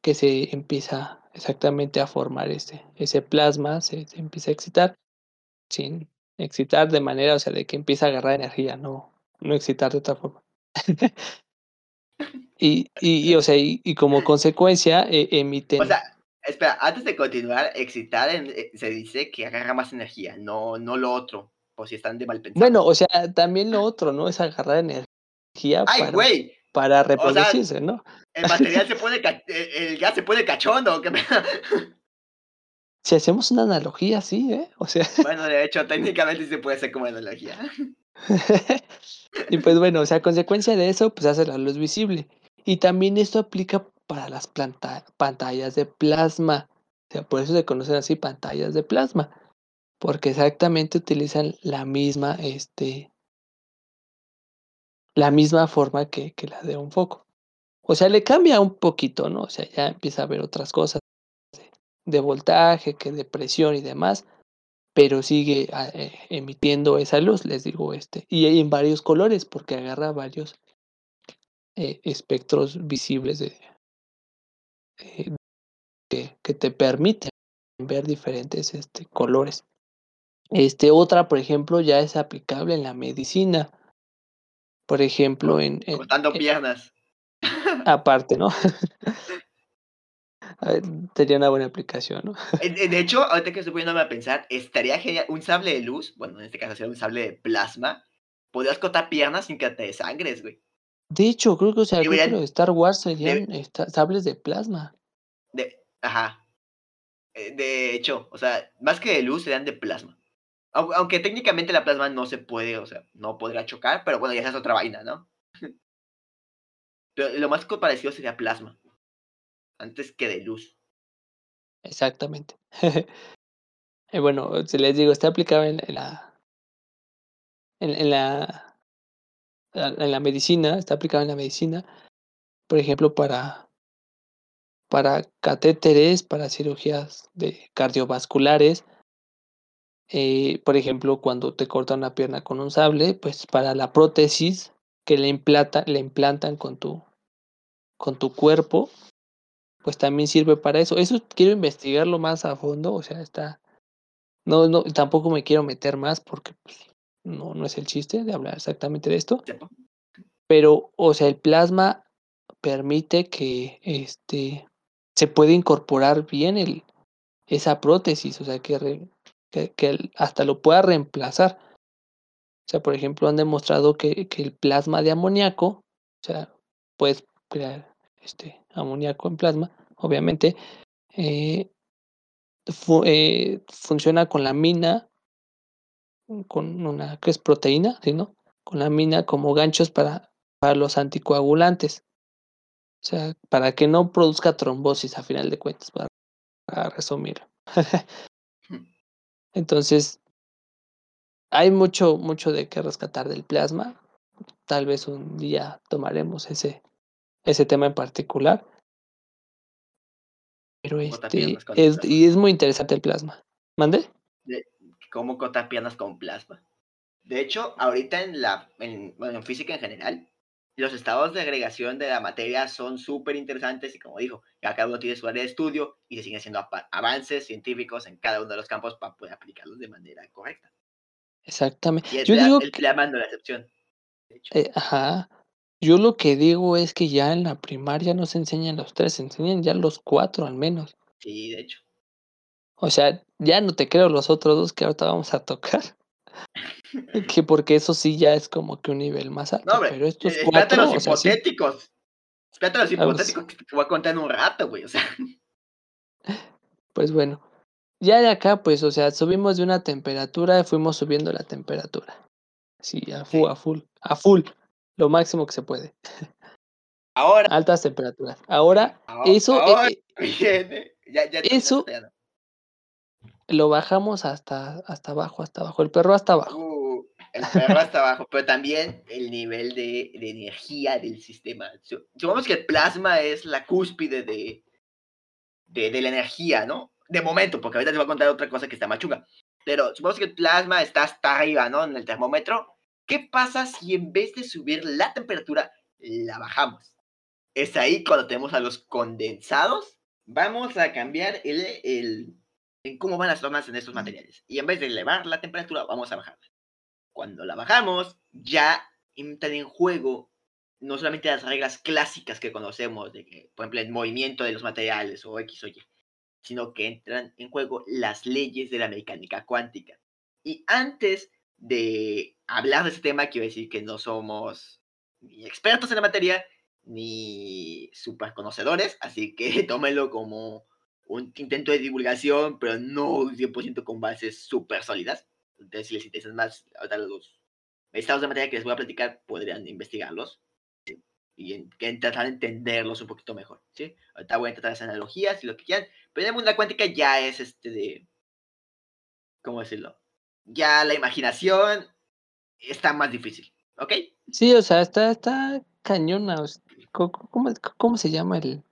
que se empieza exactamente a formar ese, ese plasma, se, se, empieza a excitar, sin excitar de manera, o sea, de que empieza a agarrar energía, no, no excitar de otra forma. <laughs> y, y, o sea, y, como consecuencia eh, emiten... espera, antes de continuar, excitar en, eh, se dice que agarra más energía, no, no lo otro, por si están de mal pensado. Bueno, o sea, también lo otro, ¿no? Es agarrar energía Ay, para, güey. para reproducirse, o sea, ¿no? El material se pone, el gas se pone cachondo. Me... <laughs> Si hacemos una analogía así, ¿eh? O sea. <laughs> Bueno, de hecho, técnicamente se puede hacer como analogía. <laughs> y pues bueno, o sea, a consecuencia de eso, pues hace la luz visible. Y también esto aplica para las planta pantallas de plasma. O sea, por eso se conocen así pantallas de plasma, porque exactamente utilizan la misma, este, la misma forma que, que la de un foco. O sea, le cambia un poquito, ¿no? O sea, ya empieza a ver otras cosas de, voltaje, que de presión y demás, pero sigue ah, eh, emitiendo esa luz, les digo, este, y en varios colores, porque agarra varios eh, espectros visibles de, eh, que, que, te permiten ver diferentes este, colores. Este, otra, por ejemplo, ya es aplicable en la medicina. Por ejemplo, en. en Cortando en, piernas. <laughs> Aparte, ¿no? <laughs> Sería una buena aplicación, ¿no? <laughs> De hecho, ahorita que estoy poniéndome a pensar, estaría genial un sable de luz, bueno, en este caso sería un sable de plasma, podrías cortar piernas sin que te desangres, güey. De hecho, creo que, o sea, creo que los de Star Wars serían de, sables de plasma. De, ajá. Eh, De hecho, o sea, más que de luz serían de plasma. Aunque técnicamente la plasma no se puede, o sea, no podrá chocar, pero bueno, ya esa es otra vaina, ¿no? <laughs> Pero lo más parecido sería plasma. Antes que de luz. Exactamente. y <laughs> bueno, si les digo, está aplicado en, en la. En, en, la. En la medicina, está aplicado en la medicina. Por ejemplo, para. Para catéteres, para cirugías de cardiovasculares. Eh, por ejemplo, cuando te cortan una pierna con un sable, pues para la prótesis que le, implanta, le implantan con tu, con tu cuerpo, pues también sirve para eso. Eso quiero investigarlo más a fondo, o sea, está... No, no, tampoco me quiero meter más porque pues, no, no es el chiste de hablar exactamente de esto. Pero, o sea, el plasma permite que este se puede incorporar bien el, esa prótesis, o sea, que, re, que, que, hasta lo pueda reemplazar. O sea, por ejemplo, han demostrado que, que el plasma de amoníaco, o sea, puedes crear este amoníaco en plasma, obviamente, eh, fu eh, funciona con la mina, con una que es proteína, ¿sí, no? Con la mina como ganchos para, para los anticoagulantes. O sea, para que no produzca trombosis a final de cuentas, para, para resumir. <laughs> Entonces, hay mucho, mucho de qué rescatar del plasma. Tal vez un día tomaremos ese, ese tema en particular. Pero este, es, y es muy interesante el plasma. ¿Mande? ¿Cómo cortar piernas con plasma? De hecho, ahorita en la, en, bueno, en física en general, los estados de agregación de la materia son súper interesantes y como dijo, cada uno tiene su área de estudio y se siguen haciendo avances científicos en cada uno de los campos para poder aplicarlos de manera correcta. Exactamente. Y Yo digo el plasma la excepción. Eh, ajá. Yo lo que digo es que ya en la primaria no se enseñan los tres, se enseñan ya los cuatro al menos. Sí, de hecho. O sea, ya no te creo los otros dos que ahorita vamos a tocar. <laughs> que porque eso sí ya es como que un nivel más alto. No, hombre, pero estos eh, cuatro, los o sea, sí. hipotéticos. Espérate los pues, hipotéticos que te voy a contar en un rato, güey. O sea, <laughs> pues bueno. Ya de acá, pues, o sea, subimos de una temperatura, fuimos subiendo la temperatura. Sí, a full, sí. a full, a full, lo máximo que se puede. Ahora, Altas temperaturas. Ahora, ahora, eso, ahora eh, eh, viene. Ya, ya eso ya. Lo bajamos hasta, hasta abajo, hasta abajo. El perro hasta abajo. Uh, el perro hasta abajo, pero también el nivel de, energía del sistema. Su- Supongamos que el plasma es la cúspide de, de, de la energía, ¿no? De momento, porque ahorita te voy a contar otra cosa que está más chunga. Pero supongamos que el plasma está hasta arriba, ¿no? En el termómetro. ¿Qué pasa si en vez de subir la temperatura, la bajamos? Es ahí cuando tenemos a los condensados. Vamos a cambiar el, en cómo van las formas en estos materiales. Y en vez de elevar la temperatura, vamos a bajarla. Cuando la bajamos, ya entran en juego no solamente las reglas clásicas que conocemos, de que, por ejemplo, el movimiento de los materiales o X o Y, sino que entran en juego las leyes de la mecánica cuántica. Y antes de hablar de ese tema, quiero decir que no somos ni expertos en la materia, ni super conocedores, así que <laughs> tómenlo como un intento de divulgación, pero no 100% con bases súper sólidas. Entonces, si les interesan más, ahorita los estados de materia que les voy a platicar, podrían investigarlos. y en, tratar de entenderlos un poquito mejor, ¿sí? Ahorita voy a tratar las analogías y lo que quieran, pero en la cuántica ya es este de, ¿cómo decirlo? Ya la imaginación está más difícil, ¿ok? Sí, o sea, está, está cañona. ¿Cómo, cómo se llama el...?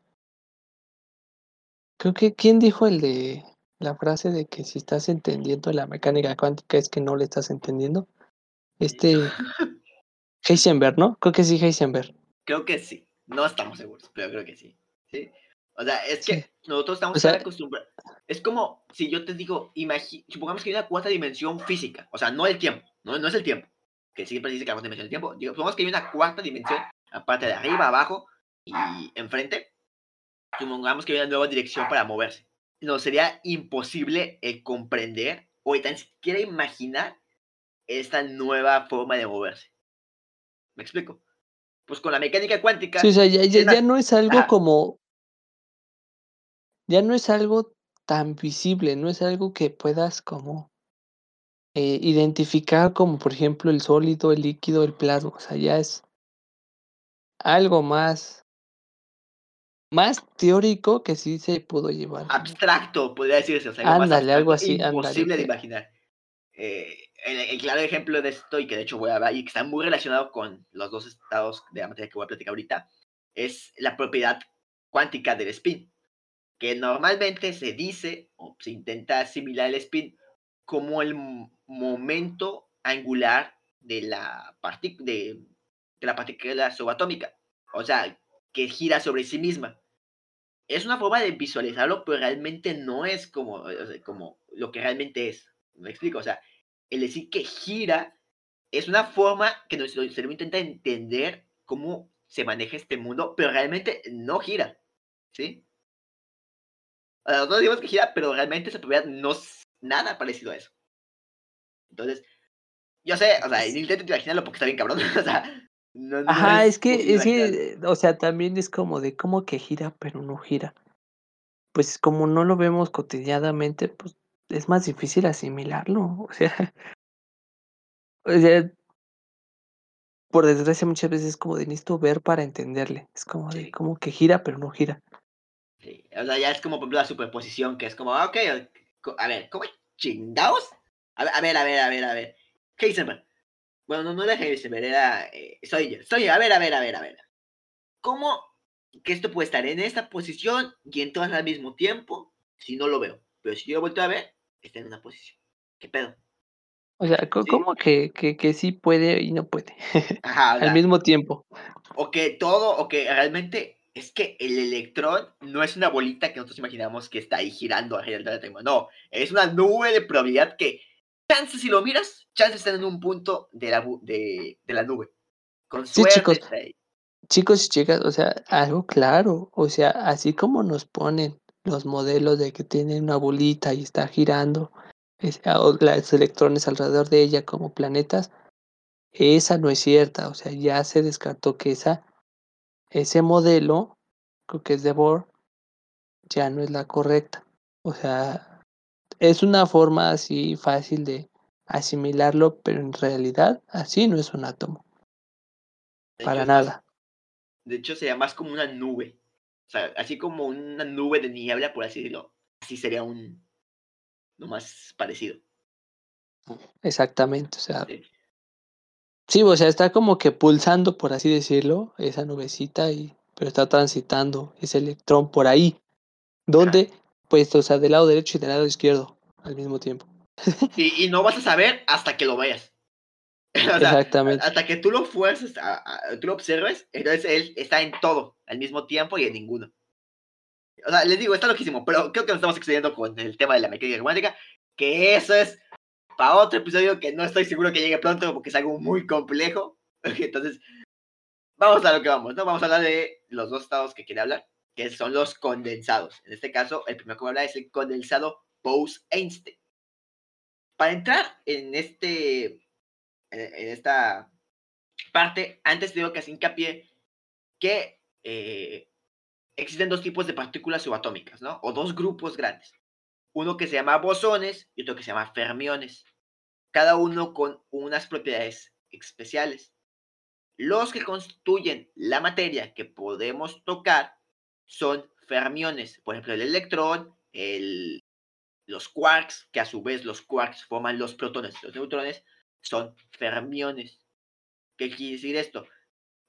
Creo que, ¿quién dijo el de la frase de que si estás entendiendo la mecánica cuántica es que no le estás entendiendo? Este... Heisenberg, ¿no? Creo que sí, Heisenberg. Creo que sí. No estamos seguros, pero creo que sí. ¿sí? O sea, es que nosotros estamos acostumbrados. Es como si yo te digo, supongamos que hay una cuarta dimensión física, o sea, no el tiempo, no, no es el tiempo, que siempre dice que la cuarta dimensión del tiempo. Digo, supongamos que hay una cuarta dimensión, aparte de arriba, abajo y enfrente. Supongamos que hay una nueva dirección para moverse. No sería imposible el comprender o tan siquiera imaginar esta nueva forma de moverse. ¿Me explico? Pues con la mecánica cuántica. Sí, o sea, ya, no es algo como. Ya no es algo tan visible, no es algo que puedas como eh, identificar como por ejemplo el sólido, el líquido, el plasma. O sea, ya es algo más más teórico que sí se pudo llevar. Abstracto, podría decirse. O sea, ándale, algo así. Imposible de imaginar. Eh, el, claro ejemplo de esto, y que de hecho voy a ver, y que está muy relacionado con los dos estados de la materia que voy a platicar ahorita, es la propiedad cuántica del spin, que normalmente se dice o se intenta asimilar el spin como el momento angular de la, de, de la partícula subatómica, o sea, que gira sobre sí misma. Es una forma de visualizarlo, pero realmente no es como, como lo que realmente es. ¿Me explico? O sea, el decir que gira es una forma que nuestro cerebro intenta entender cómo se maneja este mundo, pero realmente no gira, ¿sí? Nosotros decimos que gira, pero realmente esa propiedad no es nada parecido a eso. Entonces, yo sé, o sea, intento imaginarlo porque está bien cabrón, <laughs> o sea, no, Ajá, es, que, es que, o sea, también es como de cómo que gira, pero no gira. Pues como no lo vemos cotidianamente, pues es más difícil asimilarlo. O sea, <laughs> o sea, por desgracia muchas veces es como de necesito ver para entenderle. Es como de como que gira, pero no gira. Sí, o sea, ya es como por la superposición, que es como, ah, ok, a ver, ¿cómo chingados? A ver, a ver, a ver, a ver, a ver. Heisenberg. Bueno, no, no era Heisenberg, era eh, soy yo. Soy yo, a ver, a ver, a ver, a ver. ¿Cómo que esto puede estar en esta posición y en todas al mismo tiempo si no lo veo? Pero si yo lo vuelto a ver, está en una posición. ¿Qué pedo? O sea, ¿cómo que, que, que, sí puede y no puede? <laughs> Ajá, Al mismo tiempo. O que todo, o que realmente es que el electrón no es una bolita que nosotros imaginamos que está ahí girando alrededor del tema. No, es una nube de probabilidad que, chances si lo miras, chances están en un punto de la, de, de la nube. Con suerte, chicos. Chicos y chicas, o sea, algo claro. O sea, así como nos ponen los modelos de que tiene una bolita y está girando, los electrones alrededor de ella como planetas, esa no es cierta, o sea, ya se descartó que esa, ese modelo, creo que es de Bohr, ya no es la correcta. O sea, es una forma así fácil de asimilarlo, pero en realidad así no es un átomo. Para nada. de hecho, sería más como una nube. O sea, así como una nube de niebla, por así decirlo. Así sería un. Lo más parecido. Exactamente, o sea. Sí. o sea, está como que pulsando, por así decirlo, esa nubecita, y, pero está transitando ese electrón por ahí. ¿Dónde? Pues, o sea, del lado derecho y del lado izquierdo al mismo tiempo. y, y no vas a saber hasta que lo veas. <laughs> Exactamente. Hasta que tú lo fuerces, tú lo observes, entonces él está en todo al mismo tiempo y en ninguno. O sea, les digo, está loquísimo, pero creo que nos estamos excediendo con el tema de la mecánica cuántica, que eso es para otro episodio que no estoy seguro que llegue pronto porque es algo muy complejo. <laughs> Entonces, vamos a lo que vamos, ¿no? Vamos a hablar de los dos estados que quiere hablar, que son los condensados. En este caso, el primero que voy a hablar es el condensado Bose-Einstein. Para entrar en este en, esta parte, antes digo que hace hincapié que eh, existen dos tipos de partículas subatómicas, ¿no? O dos grupos grandes. Uno que se llama bosones y otro que se llama fermiones. Cada uno con unas propiedades especiales. Los que constituyen la materia que podemos tocar son fermiones. Por ejemplo, el electrón, el, los quarks, que a su vez los quarks forman los protones, los neutrones, son fermiones. ¿Qué quiere decir esto?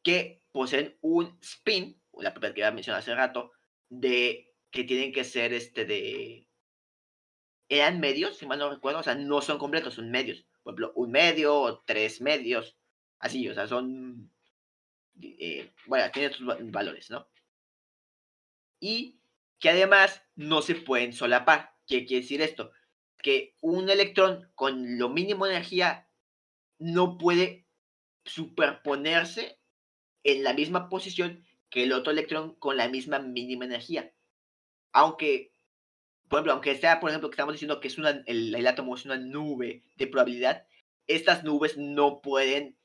Que poseen un spin, la propiedad que ya mencioné hace rato, de que tienen que ser este de eran medios, si mal no recuerdo, o sea, no son completos, son medios. Por ejemplo, un medio o tres medios, así, o sea, son, eh, bueno, tienen sus valores, ¿no? Y que además no se pueden solapar. ¿Qué quiere decir esto? Que un electrón con lo mínimo de energía no puede superponerse en la misma posición que el otro electrón con la misma mínima energía. Aunque por ejemplo, aunque sea, por ejemplo, que estamos diciendo que es una, el, átomo es una nube de probabilidad, estas nubes no pueden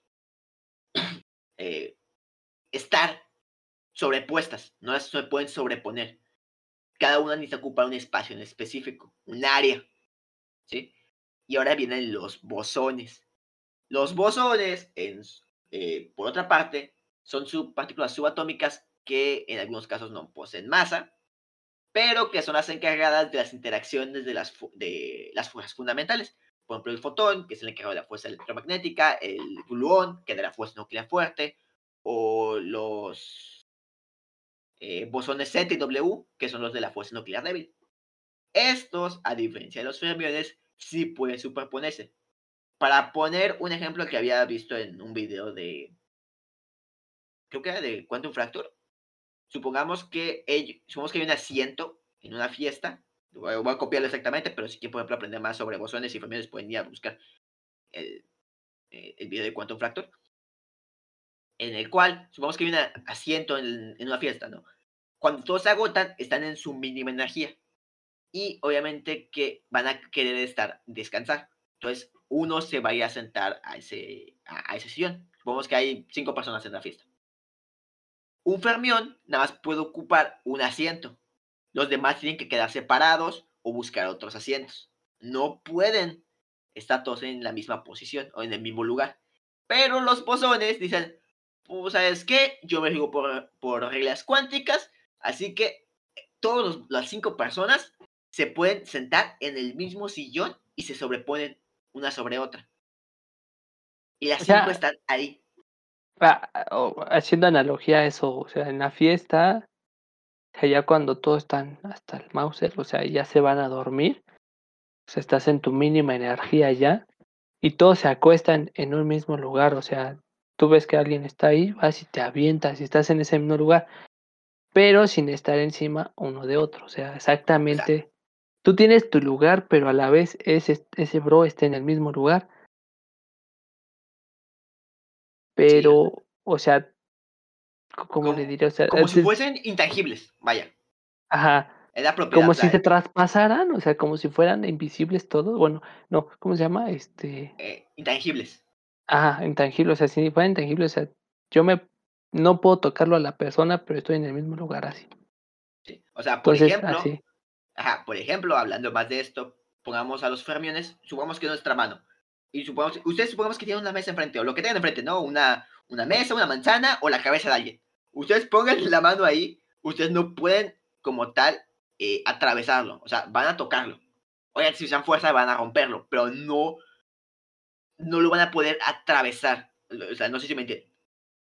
<clears throat> eh, estar sobrepuestas, no se pueden sobreponer. Cada una necesita ocupar un espacio en específico, un área. ¿sí? Y ahora vienen los bosones. Los bosones, en, eh, por otra parte, son partículas subatómicas que en algunos casos no poseen masa pero que son las encargadas de las interacciones de las, de las fuerzas fundamentales. Por ejemplo, el fotón, que es el encargado de la fuerza electromagnética, el gluón, que de la fuerza nuclear fuerte, o los eh, bosones Z y W, que son los de la fuerza nuclear débil. Estos, a diferencia de los fermiones, sí pueden superponerse. Para poner un ejemplo que había visto en un video de, creo que era de Quantum Fracture, supongamos que, ellos, que hay un asiento en una fiesta, voy a copiarlo exactamente, pero si quieren, por ejemplo, aprender más sobre bosones y fermiones, pueden ir a buscar el, eh, el video de Quantum Fracture, en el cual, supongamos que hay un asiento en, una fiesta, ¿no? Cuando todos se agotan, están en su mínima energía. Y obviamente que van a querer estar, descansar. Entonces, uno se va a ir a sentar a ese, a, a ese sillón. Supongamos que hay cinco personas en la fiesta. Un fermión nada más puede ocupar un asiento. Los demás tienen que quedar separados o buscar otros asientos. No pueden estar todos en la misma posición o en el mismo lugar. Pero los bosones dicen, pues, ¿sabes qué? Yo me digo por, por reglas cuánticas, así que todas las cinco personas se pueden sentar en el mismo sillón y se sobreponen una sobre otra. Y las cinco están ahí. Ah, haciendo analogía a eso, o sea, en la fiesta, ya cuando todos están hasta el Mauser, o sea, ya se van a dormir, o sea, estás en tu mínima energía ya, y todos se acuestan en un mismo lugar, o sea, tú ves que alguien está ahí, vas y te avientas y estás en ese mismo lugar, pero sin estar encima uno de otro, o sea, exactamente, tú tienes tu lugar, pero a la vez ese, ese bro está en el mismo lugar pero, o sea, ¿cómo le diría? O sea, como si fuesen intangibles, vaya. Ajá. como si se traspasaran, o sea, como si fueran invisibles todos. Bueno, no, ¿cómo se llama? Este. Eh, intangibles. Ajá, intangibles. O sea, si fueran intangibles, o sea, yo me no puedo tocarlo a la persona, pero estoy en el mismo lugar así. Sí. O sea, por ejemplo, ajá, por ejemplo, hablando más de esto, pongamos a los fermiones, supongamos que nuestra mano y supongamos, ustedes supongamos que tienen una mesa enfrente, o lo que tengan enfrente, ¿no? Una, una mesa, una manzana o la cabeza de alguien. Ustedes pongan la mano ahí, ustedes no pueden como tal eh, atravesarlo, o sea, van a tocarlo. Oye, si usan fuerza van a romperlo, pero no, no lo van a poder atravesar. O sea, no sé si me entienden.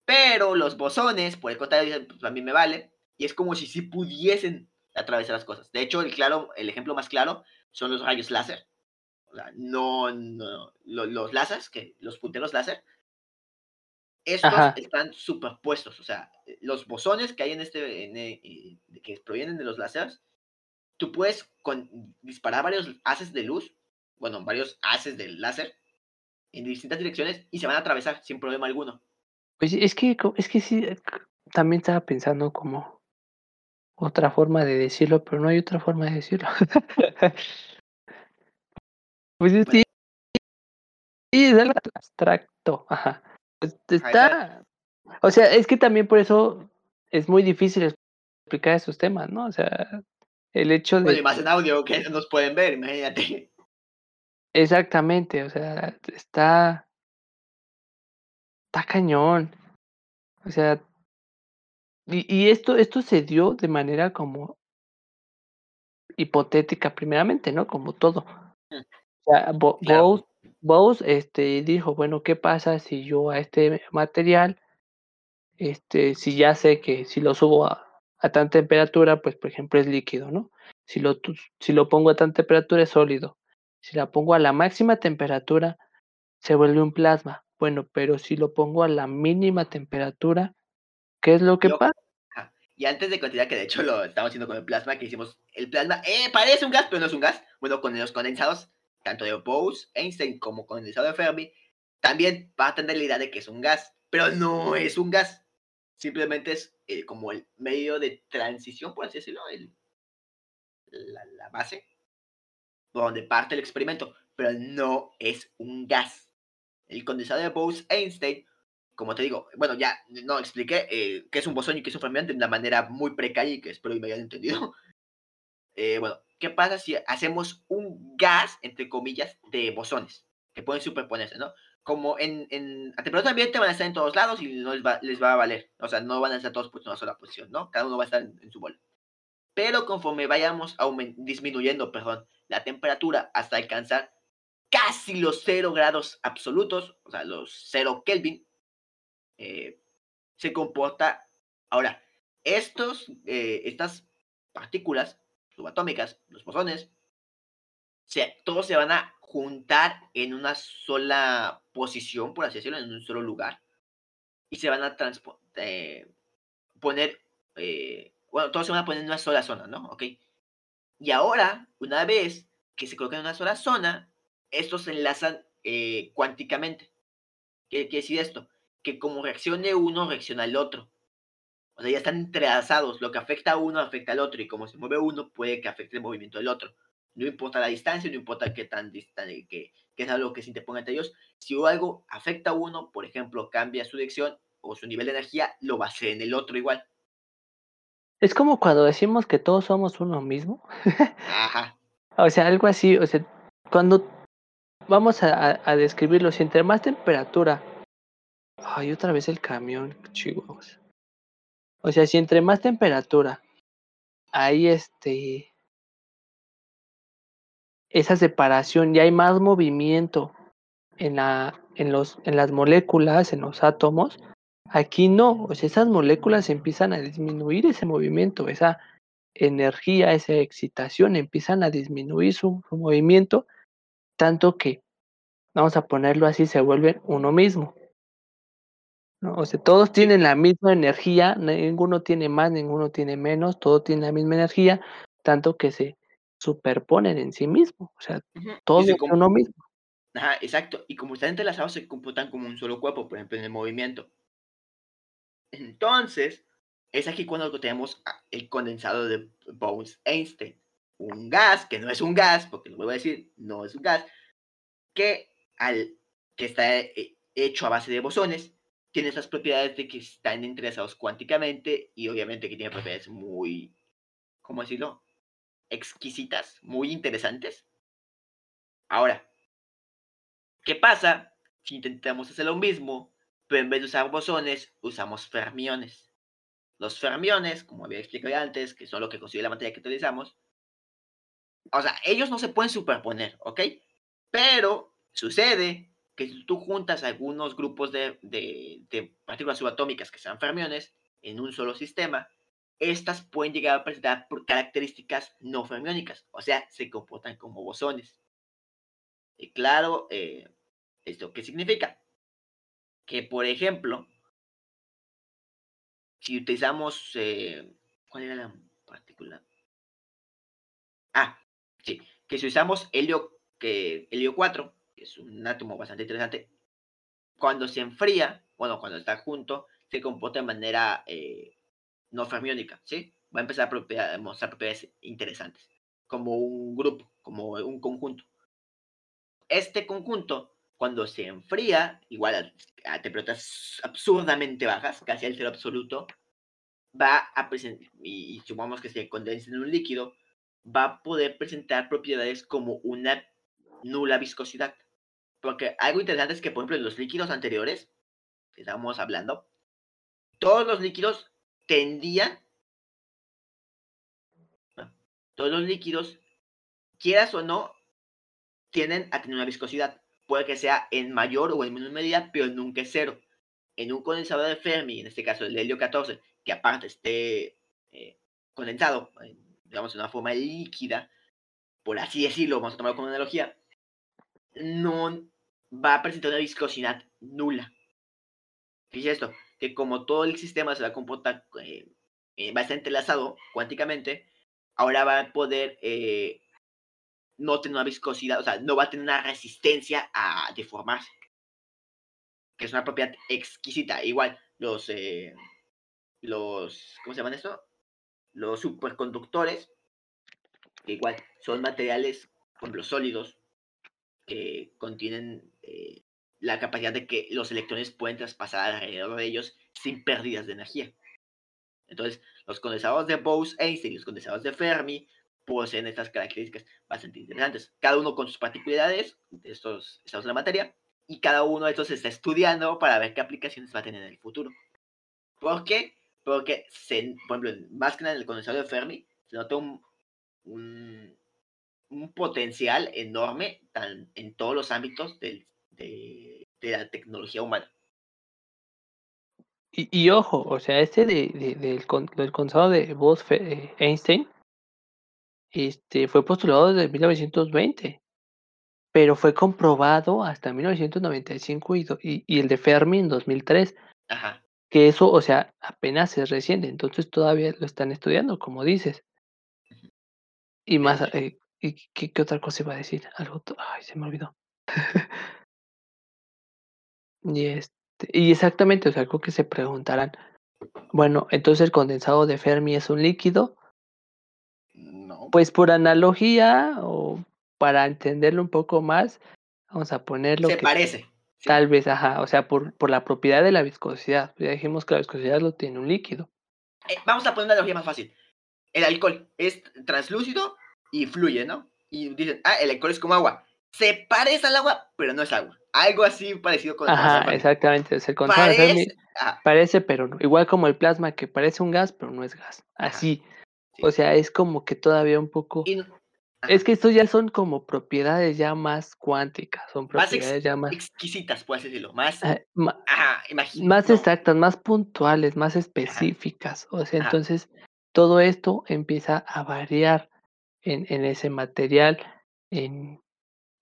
Pero los bosones, por el contrario, pues a mí me vale. Y es como si sí pudiesen atravesar las cosas. De hecho, el, claro, el ejemplo más claro son los rayos láser no, no los, láseres, que los punteros láser, estos están superpuestos, o sea, los bosones que hay en este, eh, que provienen de los láseres, tú puedes con, disparar varios haces de luz, bueno, varios haces del láser en distintas direcciones y se van a atravesar sin problema alguno. Pues es que, es que sí, también estaba pensando como otra forma de decirlo, pero no hay otra forma de decirlo. <laughs> Pues sí, sí, es algo abstracto, ajá. Pues está, o sea, es que también por eso es muy difícil explicar esos temas, ¿no? O sea, el hecho de... Bueno, más en audio que nos pueden ver, imagínate. Exactamente, o sea, está... Está cañón. O sea y y esto esto se dio de manera como hipotética primeramente, ¿no? Como todo. Mm. O sea, Bo Claro. Bose Bose, este, dijo: "Bueno, ¿qué pasa si yo a este material, este, si ya sé que si lo subo a a tan temperatura, pues, por ejemplo, es líquido, ¿no? Si lo si lo pongo a tan temperatura, es sólido. Si la pongo a la máxima temperatura, se vuelve un plasma. Bueno, pero si lo pongo a la mínima temperatura, ¿qué es lo que Yo pasa? Y antes de continuar, que de hecho lo estamos haciendo con el plasma, que hicimos el plasma, ¡eh! Parece un gas, pero no es un gas. Bueno, con los condensados, tanto de Bose, Einstein, como condensado de Fermi, también va a tener la idea de que es un gas, pero no es un gas. Simplemente es, eh, como el medio de transición, por así decirlo, el la la base donde parte el experimento, pero no es un gas. El condensado de Bose-Einstein, como te digo, bueno, ya no expliqué eh, qué es un bosón y qué es un fermión de una manera muy precaria y que espero que me hayan entendido. <laughs> Eh, bueno, ¿qué pasa si hacemos un gas, entre comillas, de bosones que pueden superponerse, ¿no? Como en, en a temperatura ambiente van a estar en todos lados y no les va, les va a valer. O sea, no van a estar todos puestos en una sola posición, ¿no? Cada uno va a estar en, en su bola. Pero conforme vayamos disminuyendo, perdón, la temperatura hasta alcanzar casi los 0 grados absolutos, o sea, los 0 Kelvin, eh, se comporta. Ahora, estos, eh, estas partículas subatómicas, los bosones, se, todos se van a juntar en una sola posición, por así decirlo, en un solo lugar, y se van a eh, poner, eh, bueno, todos se van a poner en una sola zona, ¿no? ¿Ok? Y ahora, una vez que se colocan en una sola zona, estos se enlazan eh, cuánticamente. ¿Qué quiere decir esto? Que como reaccione uno, reacciona el otro. O sea, ya están entrelazados. Lo que afecta a uno afecta al otro. Y como se mueve uno, puede que afecte el movimiento del otro. No importa la distancia, no importa qué tan distante, que, que es algo que se interponga entre ellos. Si algo afecta a uno, por ejemplo, cambia su dirección o su nivel de energía, lo va a hacer en el otro igual. Es como cuando decimos que todos somos uno mismo. Ajá. <laughs> O sea, algo así, o sea, cuando vamos a describirlo, si entre más temperatura ay, otra vez el camión, chihuahuas. O sea, si entre más temperatura hay, este esa separación y hay más movimiento en la en los en las moléculas, en los átomos, aquí no, o sea, esas moléculas empiezan a disminuir ese movimiento, esa energía, esa excitación, empiezan a disminuir su su movimiento, tanto que, vamos a ponerlo así, se vuelven uno mismo. ¿no? O sea, todos tienen la misma energía, ninguno tiene más, ninguno tiene menos, todo tiene la misma energía, tanto que se superponen en sí mismo, o sea, Ujú. todo Y se es com- uno mismo. Ajá, exacto. Y como están entrelazados, se comportan como un solo cuerpo, por ejemplo, en el movimiento. Entonces, es aquí cuando tenemos el condensado de Bose-Einstein. Un gas, que no es un gas, porque lo vuelvo a decir, no es un gas, que, al, que está eh, hecho a base de bosones, tiene esas propiedades de que están entrelazados cuánticamente y obviamente que tiene propiedades muy, ¿cómo decirlo? Exquisitas, muy interesantes. Ahora, ¿Qué pasa si intentamos hacer lo mismo, pero en vez de usar bosones, usamos fermiones? Los fermiones, como había explicado antes, que son lo que consigue la materia que utilizamos, o sea, ellos no se pueden superponer, ¿ok? Pero sucede que si tú juntas algunos grupos de, de, de partículas subatómicas que sean fermiones en un solo sistema, estas pueden llegar a presentar características no fermiónicas, o sea, se comportan como bosones. Y claro, eh, ¿esto qué significa? Que, por ejemplo, si utilizamos, eh, ¿cuál era la partícula? Ah, sí, que si usamos helio, que, helio 4, que es un átomo bastante interesante, cuando se enfría, bueno, cuando está junto, se comporta de manera eh, no fermiónica, ¿sí? Va a empezar a, propiedad- a mostrar propiedades interesantes, como un grupo, como un conjunto. Este conjunto, cuando se enfría, igual a, temperaturas absurdamente bajas, casi al cero absoluto, va a presentar, y, y supongamos que se condensa en un líquido, va a poder presentar propiedades como una nula viscosidad. Porque algo interesante es que, por ejemplo, en los líquidos anteriores, que estábamos hablando, todos los líquidos tendían, todos los líquidos, quieras o no, tienden a tener una viscosidad. Puede que sea en mayor o en menor medida, pero nunca es cero. En un condensador de Fermi, en este caso el helio 14, que aparte esté eh, condensado, digamos, en una forma líquida, por así decirlo, vamos a tomarlo como analogía, no va a presentar una viscosidad nula. Fíjese esto, que como todo el sistema se va a comportar, eh, eh, va a estar entrelazado cuánticamente, ahora va a poder eh, no tener una viscosidad, o sea, no va a tener una resistencia a deformarse. Que es una propiedad exquisita. Igual, los, los, ¿cómo se llaman esto? Los superconductores, igual son materiales, por ejemplo, sólidos, que contienen eh, la capacidad de que los electrones pueden traspasar alrededor de ellos sin pérdidas de energía. Entonces, los condensadores de Bose-Einstein los condensadores de Fermi poseen estas características bastante interesantes, cada uno con sus particularidades de estos estados de la materia, y cada uno de estos está estudiando para ver qué aplicaciones va a tener en el futuro. ¿Por qué? Porque, se, por ejemplo, más que en el condensador de Fermi, se nota un, un, potencial enorme tan, en todos los ámbitos de, la tecnología humana. Y, y ojo, o sea, este de, de, del, del condensador de Bose-Einstein este, fue postulado desde 1920, pero fue comprobado hasta 1995 y, y, y el de Fermi en 2003. Ajá. Que eso, o sea, apenas es reciente, entonces todavía lo están estudiando, como dices. Y más, eh, ¿y qué, qué, otra cosa iba a decir? Algo, ay, se me olvidó. <laughs> y este, y exactamente, o sea, algo que se preguntarán. Bueno, entonces el condensado de Fermi es un líquido. Pues por analogía o para entenderlo un poco más, vamos a ponerlo. Se que parece. Tal vez, ajá, o sea, por, por la propiedad de la viscosidad. Ya dijimos que la viscosidad lo tiene un líquido. Eh, vamos a poner una analogía más fácil. El alcohol es translúcido y fluye, ¿no? Y dicen, ah, el alcohol es como agua. Se parece al agua, pero no es agua. Algo así parecido con el Ajá, exactamente. Se parece, parece, pero no. Igual como el plasma, que parece un gas, pero no es gas. Así. Sí. O sea, es como que todavía un poco. Es que estos ya son como propiedades ya más cuánticas, son propiedades más ya más exquisitas, puedes decirlo, más, ma ajá, imagino, más exactas, más puntuales, más específicas. Ajá. O sea, Ajá. entonces todo esto empieza a variar en, en ese material en,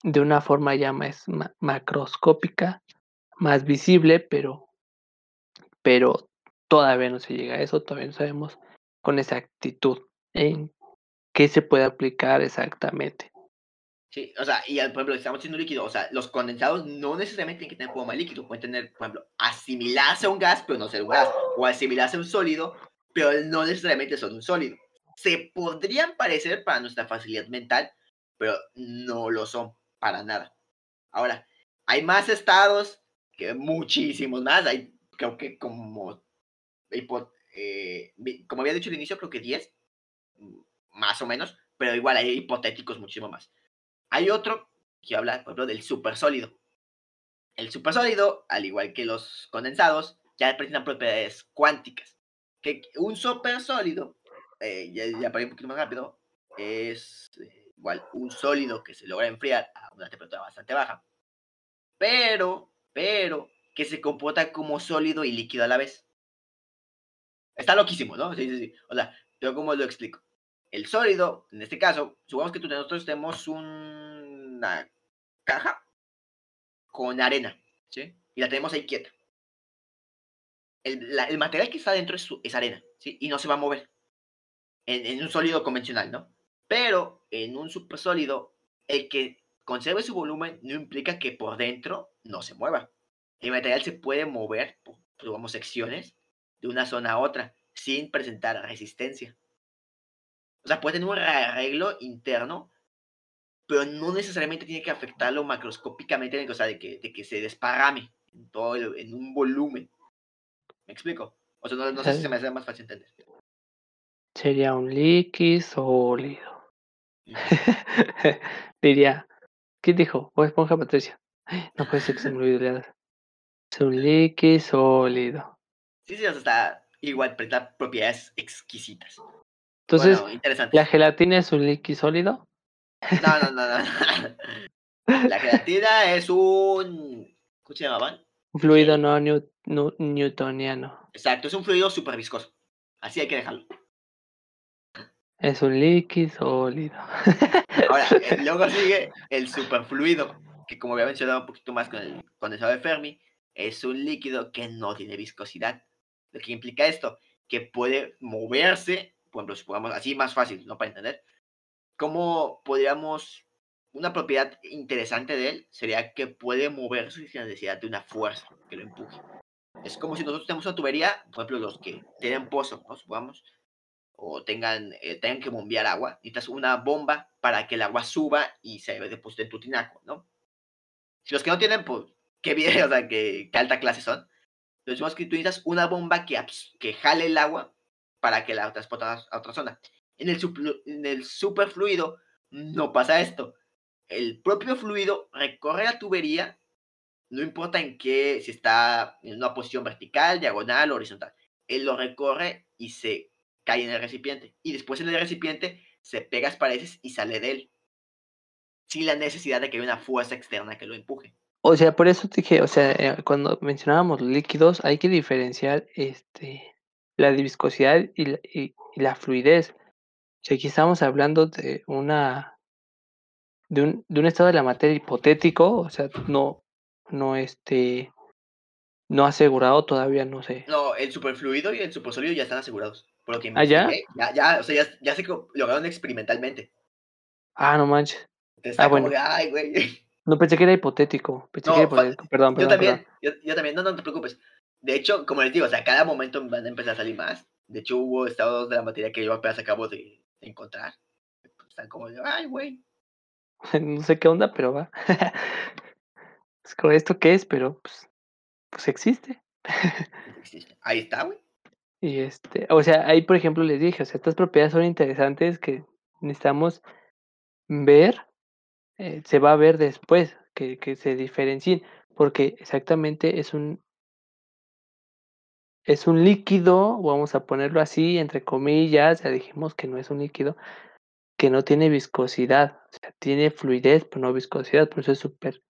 de una forma ya más ma macroscópica, más visible, pero, pero todavía no se llega a eso, todavía no sabemos con exactitud en qué se puede aplicar exactamente. Sí, o sea, y por ejemplo, estamos haciendo líquido, o sea, los condensados no necesariamente tienen que tener forma líquido, pueden tener, por ejemplo, asimilarse a un gas, pero no ser un gas, o asimilarse a un sólido, pero no necesariamente son un sólido. Se podrían parecer para nuestra facilidad mental, pero no lo son para nada. Ahora, hay más estados, que muchísimos más, hay creo que como, eh, como había dicho al inicio, creo que 10, más o menos, pero igual hay hipotéticos muchísimo más. Hay otro que habla, por ejemplo, del supersólido. El supersólido, al igual que los condensados, ya presentan propiedades cuánticas. Que un supersólido, eh, ya, ya para ir un poquito más rápido, es eh, igual un sólido que se logra enfriar a una temperatura bastante baja, pero, pero, que se comporta como sólido y líquido a la vez. Está loquísimo, ¿no? Sí, sí, sí. O sea, pero ¿cómo lo explico? El sólido, en este caso, supongamos que nosotros tenemos una caja con arena, ¿sí? Y la tenemos ahí quieta. El, la, el material que está dentro es, es, arena, ¿sí? Y no se va a mover. En, en, un sólido convencional, ¿no? Pero en un supersólido, el que conserve su volumen no implica que por dentro no se mueva. El material se puede mover por, digamos, secciones de una zona a otra sin presentar resistencia. O sea, puede tener un arreglo interno, pero no necesariamente tiene que afectarlo macroscópicamente, o sea, de que, de que se desparrame en, todo el, en un volumen. ¿Me explico? O sea, no, no sé si se me hace más fácil entender. Sería un líquido sólido. Mm. <laughs> Diría, ¿qué dijo? O esponja Patricia. <gasps> No puede ser que se me olvide. Es un <laughs> líquido sólido. Sí, sí, o sea, está igual, presenta propiedades exquisitas. Entonces, Bueno, interesante. ¿la gelatina es un líquido sólido? No, no, no, no. <laughs> La gelatina es un. ¿Cómo se llamaban? Un fluido Sí. no new- newtoniano. Exacto, es un fluido súper viscoso. Así hay que dejarlo. Es un líquido sólido. Ahora, <laughs> eh, luego sigue el superfluido, que como había mencionado un poquito más con el condensado de Fermi, es un líquido que no tiene viscosidad. Lo que implica esto, que puede moverse, por ejemplo, supongamos así más fácil, ¿no? Para entender. ¿Cómo podríamos, una propiedad interesante de él sería que puede moverse sin necesidad de una fuerza que lo empuje. Es como si nosotros tenemos una tubería, por ejemplo, los que tienen pozo, ¿no? Supongamos, o tengan, eh, tengan que bombear agua, necesitas una bomba para que el agua suba y se deposite en tu tinaco, ¿no? Si los que no tienen, pues, qué bien, <laughs> o sea, que, qué alta clase son. Pero decimos que tú necesitas una bomba que, que jale el agua para que la transporte a otra zona. En el, en el superfluido no pasa esto. El propio fluido recorre la tubería, no importa en qué, si está en una posición vertical, diagonal horizontal. Él lo recorre y se cae en el recipiente. Y después en el recipiente se pega a las paredes y sale de él. Sin la necesidad de que haya una fuerza externa que lo empuje. O sea, por eso te dije, o sea, eh, cuando mencionábamos líquidos, hay que diferenciar este, la viscosidad y la, y- y la fluidez. O sea, aquí estamos hablando de una de un, de un estado de la materia hipotético, o sea, no, no este, no asegurado todavía, no sé. No, el superfluido y el supersólido ya están asegurados. Por lo que ¿Ah, ya? ya, ya, o sea, ya, ya se lograron experimentalmente. Ah, no manches. Entonces está Ah, como bueno. ay, güey. No pensé que era hipotético. Pensé No, que era hipotético. Perdón, Yo perdón, también, perdón. yo, yo también, no, no te preocupes. De hecho, como les digo, o sea, cada momento van a empezar a salir más. De hecho, hubo estados de la materia que yo apenas acabo de, de encontrar. Están como de, ay, güey. <laughs> No sé qué onda, pero va. <laughs> Es como esto qué es, pero pues, pues existe. <laughs> existe. Ahí está, güey. Y este, o sea, ahí por ejemplo les dije, o sea, estas propiedades son interesantes que necesitamos ver, eh, se va a ver después, que, que se diferencien, porque exactamente es un, es un líquido, vamos a ponerlo así, entre comillas, ya dijimos que no es un líquido, que no tiene viscosidad, o sea, tiene fluidez, pero no viscosidad, por eso es súper,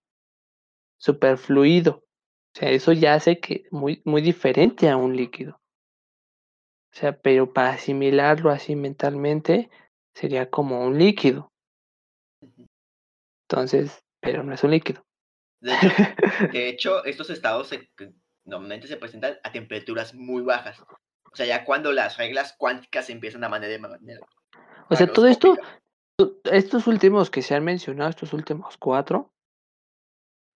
súper fluido. O sea, eso ya hace que muy, muy diferente a un líquido. O sea, pero para asimilarlo así mentalmente sería como un líquido. Entonces, pero no es un líquido. De hecho, <laughs> de hecho estos estados se- normalmente se presentan a temperaturas muy bajas. O sea, ya cuando las reglas cuánticas empiezan a manejar de manera O sea, todo esto, estos últimos que se han mencionado, estos últimos cuatro,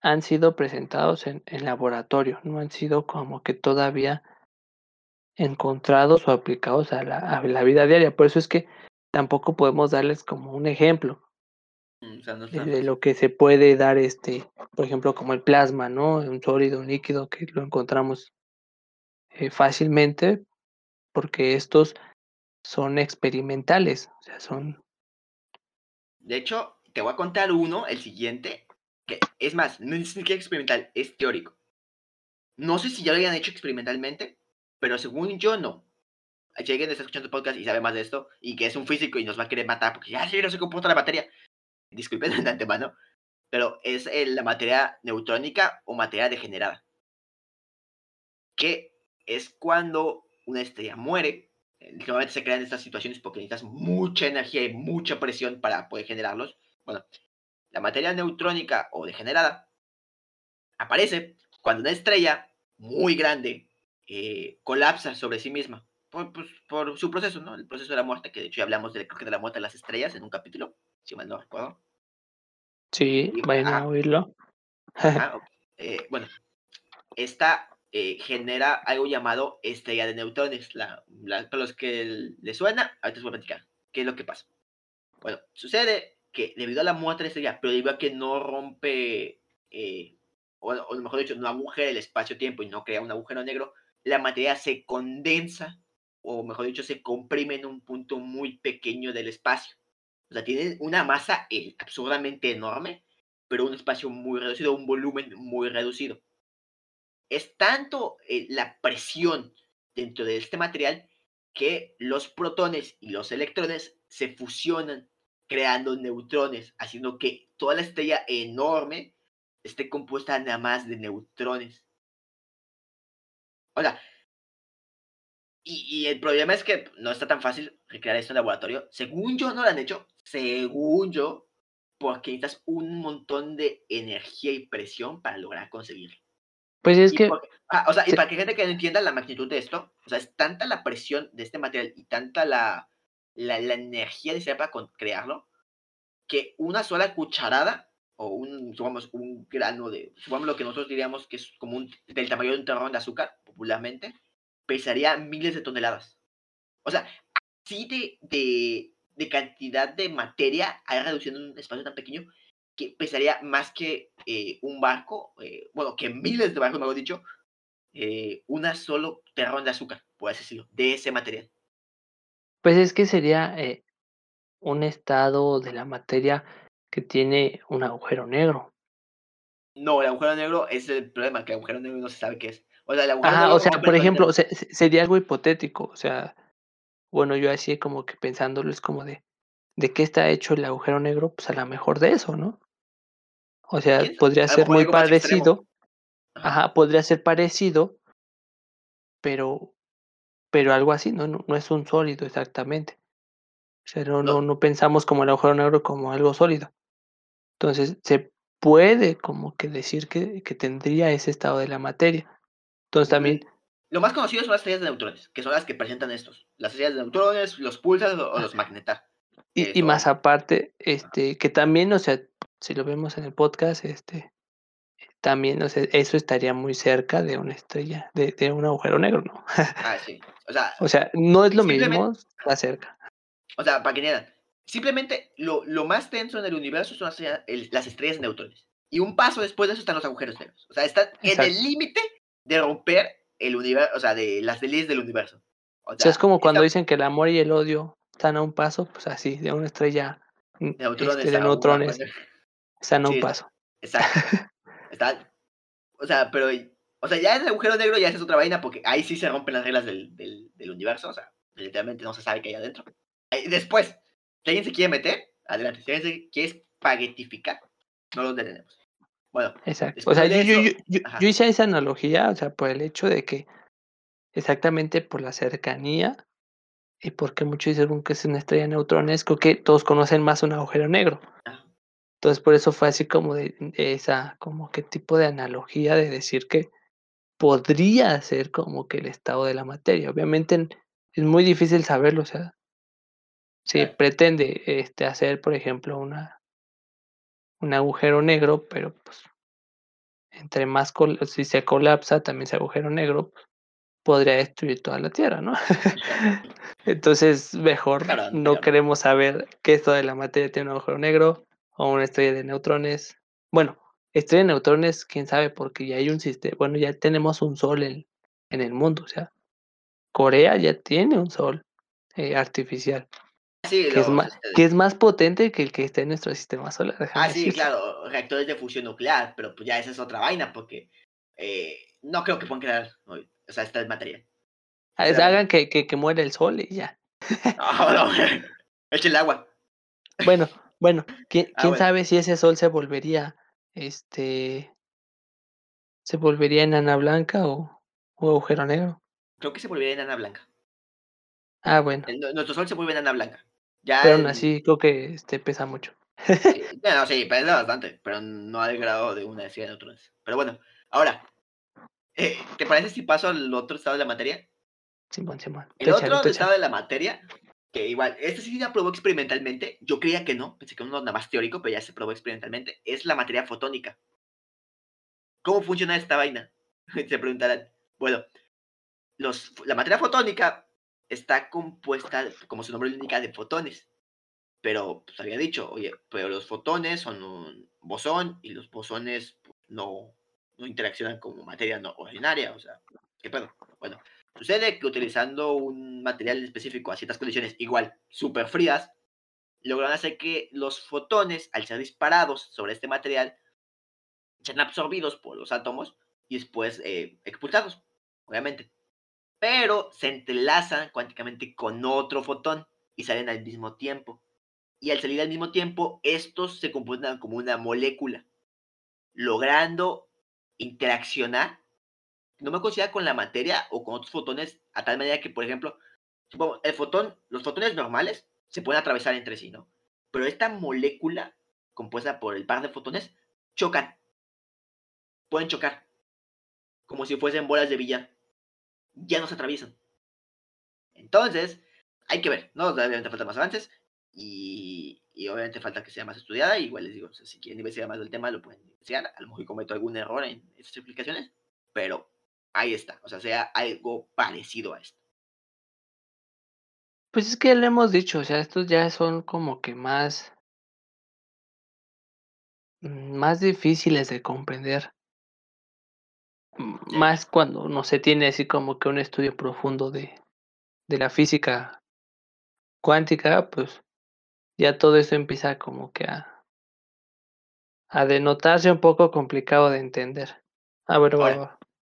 han sido presentados en, en laboratorio, no han sido como que todavía encontrados o aplicados a la, a la vida diaria. Por eso es que tampoco podemos darles como un ejemplo O sea, no de, de lo que se puede dar, este, por ejemplo, como el plasma, ¿no? Un sólido, un líquido que lo encontramos eh, fácilmente, porque estos son experimentales, o sea, son De hecho, te voy a contar uno, el siguiente, que es más, no es ni siquiera experimental, es teórico. No sé si ya lo hayan hecho experimentalmente, pero según yo no. Si alguien está escuchando el podcast y sabe más de esto, y que es un físico y nos va a querer matar porque ya sí, no se comporta la materia, disculpen <laughs> de antemano, pero es eh, la materia neutrónica o materia degenerada. Que es cuando una estrella muere. eh, Normalmente se crean estas situaciones porque necesitas mucha energía y mucha presión para poder generarlos. Bueno, la materia neutrónica o degenerada aparece cuando una estrella muy grande eh, colapsa sobre sí misma por, pues, por su proceso, ¿no? El proceso de la muerte, que de hecho ya hablamos de, creo que de la muerte de las estrellas en un capítulo, si mal no recuerdo. Sí, Y, vayan a oírlo. <laughs> Eh, bueno, esta eh, genera algo llamado estrella de neutrones. La, la- para los que le suena, ahorita os voy a platicar. ¿Qué es lo que pasa? Bueno, sucede que debido a la muerte de la estrella, pero debido a que no rompe, eh, o, o mejor dicho, no agujera el espacio-tiempo y no crea un agujero negro, la materia se condensa, o mejor dicho, se comprime en un punto muy pequeño del espacio. O sea, tiene una masa eh, absurdamente enorme, pero un espacio muy reducido, un volumen muy reducido. Es tanto eh, la presión dentro de este material que los protones y los electrones se fusionan creando neutrones, haciendo que toda la estrella enorme esté compuesta nada más de neutrones. Sea, y, y, el problema es que no está tan fácil recrear esto en laboratorio. Según yo, no lo han hecho. Según yo, porque necesitas un montón de energía y presión para lograr conseguirlo. Pues es que. Ah, o sea, y para que gente que no entienda la magnitud de esto, o sea, es tanta la presión de este material y tanta la, la, la energía necesaria para crearlo, que una sola cucharada o un, supongamos, un grano de, supongamos lo que nosotros diríamos que es como un, del tamaño de un terrón de azúcar, popularmente, pesaría miles de toneladas. O sea, así de, de, de cantidad de materia hay reduciendo en un espacio tan pequeño que pesaría más que eh, un barco, eh, bueno, que miles de barcos, mejor dicho, eh, una solo terrón de azúcar, por así decirlo, de ese material. Pues es que sería un estado de la materia que tiene un agujero negro. No, el agujero negro es el problema, que el agujero negro no se sabe qué es. O sea, el agujero Ajá, negro o sea, por ejemplo, se- sería algo hipotético, o sea, bueno, yo así como que pensándolo es como de, ¿de qué está hecho el agujero negro? Pues a lo mejor de eso, ¿no? O sea, podría ser muy parecido, Ajá. podría ser parecido, pero, pero algo así, ¿no? No, no es un sólido exactamente. O sea, no, no, No. pensamos como el agujero negro como algo sólido. Entonces, se puede como que decir que, que tendría ese estado de la materia. Entonces también, Lo más conocido son las estrellas de neutrones, que son las que presentan estos. Las estrellas de neutrones, los pulsars o, los magnetar. y, más aparte, este, que también, o sea, si lo vemos en el podcast, este, también, o sea, eso estaría muy cerca de una estrella, de, de un agujero negro, ¿no? <laughs> Ah, sí. O sea, O sea, no es lo mismo, está cerca. o sea, para que entiendan. Simplemente lo, lo más tenso en el universo son las, estrellas- el- las estrellas de neutrones. Y un paso después de eso están los agujeros negros. O sea, están en el límite de romper el universo, o sea, de las leyes del universo. O O sea, es como cuando esta- dicen que el amor y el odio están a un paso, pues así, de una estrella mm, neutrones este, de una neutrones cuadra- están a un Sí, paso. Exacto. <laughs> Está, o sea, pero, o sea, ya en el agujero negro ya es otra vaina porque ahí sí se rompen las reglas del, del, del universo, o sea, literalmente no se sabe qué hay adentro. Después, si alguien se quiere meter, adelante. Si alguien se quiere espaguetificar, no los detenemos. Bueno, Exacto. O sea, yo, yo, eso- yo, yo- hice esa analogía, o sea, por el hecho de que exactamente por la cercanía y porque muchos dicen que es una estrella de neutrones, creo que todos conocen más un agujero negro. Entonces, por eso fue así como de de esa, como que tipo de analogía de decir que podría ser como que el estado de la materia. Obviamente es muy difícil saberlo, o sea, si Claro. pretende este, hacer, por ejemplo, una, un agujero negro, pero pues entre más, col- si se colapsa también ese agujero negro, pues, podría destruir toda la Tierra, ¿no? <laughs> Entonces, mejor no queremos saber qué esto de la materia tiene un agujero negro o una estrella de neutrones. Bueno, estrella de neutrones, quién sabe, porque ya hay un sistema, bueno, ya tenemos un sol en, en el mundo, o sea, Corea ya tiene un sol eh, artificial, sí, que es, más, este, que es más potente que el que está en nuestro sistema solar. Ah, sí, claro, reactores de fusión nuclear, pero pues ya esa es otra vaina, porque eh, no creo que puedan crear, o sea, esta es materia. Ah, es- Hagan que, que, que muera el sol y ya. <laughs> No, no, <laughs> eche el agua. Bueno, bueno, ¿quién, Ah, quién bueno. sabe si ese sol se volvería, este, se volvería enana blanca o, o agujero negro? Creo que se volvería enana blanca. Ah, bueno, nuestro sol se vuelve enana blanca. Ya pero aún así creo que este pesa mucho. sí, no, no, sí, pesa bastante, pero no al grado de una estrella de neutrones. Pero bueno, ahora, eh, ¿te parece si paso al otro estado de la materia? Simón, Simón. El otro estado de la materia, que igual, este sí se probó experimentalmente, yo creía que no, pensé que uno nada más teórico, pero ya se probó experimentalmente, es la materia fotónica. ¿Cómo funciona esta vaina? <laughs> Se preguntarán. Bueno, los, la materia fotónica está compuesta, como su nombre lo indica, de fotones. Pero, pues había dicho, oye, pero los fotones son un bosón y los bosones pues, no, no interaccionan como materia no ordinaria, o sea, ¿qué pedo? Bueno, sucede que utilizando un material específico a ciertas condiciones igual súper frías, lograron hacer que los fotones, al ser disparados sobre este material, sean absorbidos por los átomos y después eh, expulsados, obviamente. Pero se entrelazan cuánticamente con otro fotón y salen al mismo tiempo. Y al salir al mismo tiempo, estos se comportan como una molécula, logrando interaccionar, no me considera con la materia o con otros fotones, a tal manera que, por ejemplo, el fotón, los fotones normales se pueden atravesar entre sí, ¿no? Pero esta molécula, compuesta por el par de fotones, chocan. Pueden chocar. Como si fuesen bolas de billar. Ya no se atraviesan. Entonces, hay que ver, ¿no? Obviamente falta más avances y, obviamente falta que sea más estudiada. Igual les digo, si quieren investigar más del tema, lo pueden investigar. A lo mejor cometo algún error en estas explicaciones, pero ahí está. O sea, sea algo parecido a esto. Pues es que lo hemos dicho, o sea, estos ya son como que más mm, más difíciles de comprender. Más cuando no se tiene así como que un estudio profundo de, de la física cuántica, pues ya todo eso empieza como que a, a denotarse un poco complicado de entender. A ver,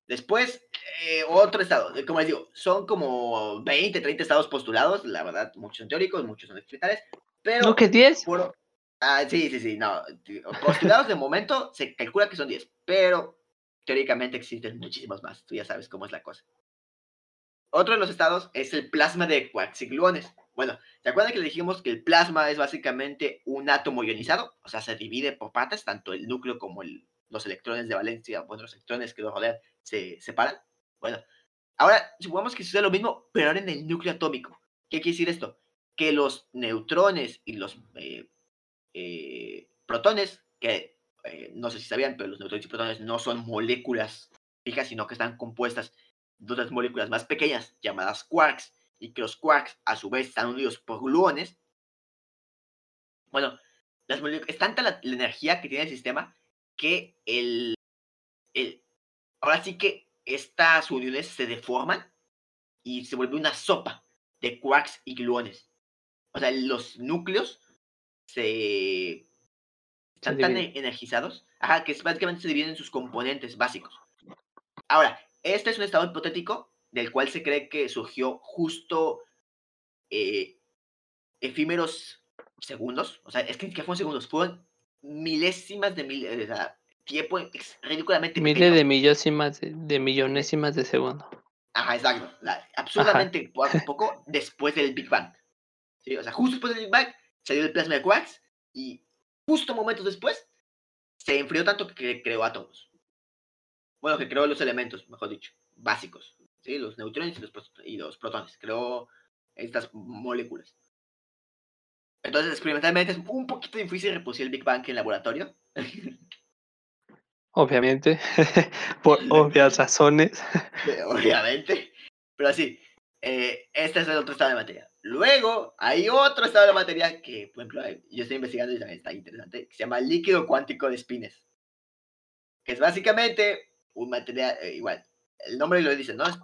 Después, eh, otro estado, como les digo, son como 20, 30 estados postulados, la verdad, muchos son teóricos, muchos son experimentales, pero... ¿No que 10? ah, sí, sí, sí, no, postulados de momento se calcula que son 10, pero teóricamente existen muchísimos más, tú ya sabes cómo es la cosa. Otro de los estados es el plasma de quarks y gluones. Bueno, ¿se acuerdan que le dijimos que el plasma es básicamente un átomo ionizado? O sea, se divide por partes, tanto el núcleo como los electrones de valencia, bueno, los electrones que lo rodean se separan. Bueno, ahora supongamos que sucede lo mismo, pero ahora en el núcleo atómico. ¿Qué quiere decir esto? Que los neutrones y los eh, eh, protones, que eh, no sé si sabían, pero los neutrones y protones no son moléculas fijas, sino que están compuestas de otras moléculas más pequeñas llamadas quarks, y que los quarks a su vez están unidos por gluones. Bueno, las es tanta la, energía que tiene el sistema que el, el, ahora sí que estas uniones se deforman y se vuelve una sopa de quarks y gluones. O sea, los núcleos se están tan energizados, ajá, que básicamente se dividen en sus componentes básicos. Ahora, este es un estado hipotético del cual se cree que surgió justo eh, efímeros segundos. O sea, es que, fueron segundos, fueron milésimas de mil, o sea, tiempo ridículamente Miles de milésimas de, millonésimas de segundo. Ajá, exacto. absolutamente poco después del Big Bang. ¿Sí? O sea, justo después del Big Bang salió el plasma de quarks y justo momentos después se enfrió tanto que creó átomos. Bueno, que creó los elementos, mejor dicho, básicos. ¿sí? Los neutrones y los, y los protones. Creó estas moléculas. Entonces, experimentalmente es un poquito difícil reproducir el Big Bang en laboratorio. <laughs> Obviamente, <laughs> por obvias razones. <laughs> Obviamente, pero sí, eh, este es el otro estado de materia. Luego, hay otro estado de materia que, por ejemplo, yo estoy investigando y también está interesante, que se llama líquido cuántico de spines. Que es básicamente un material, eh, igual, el nombre lo dice, ¿no? Es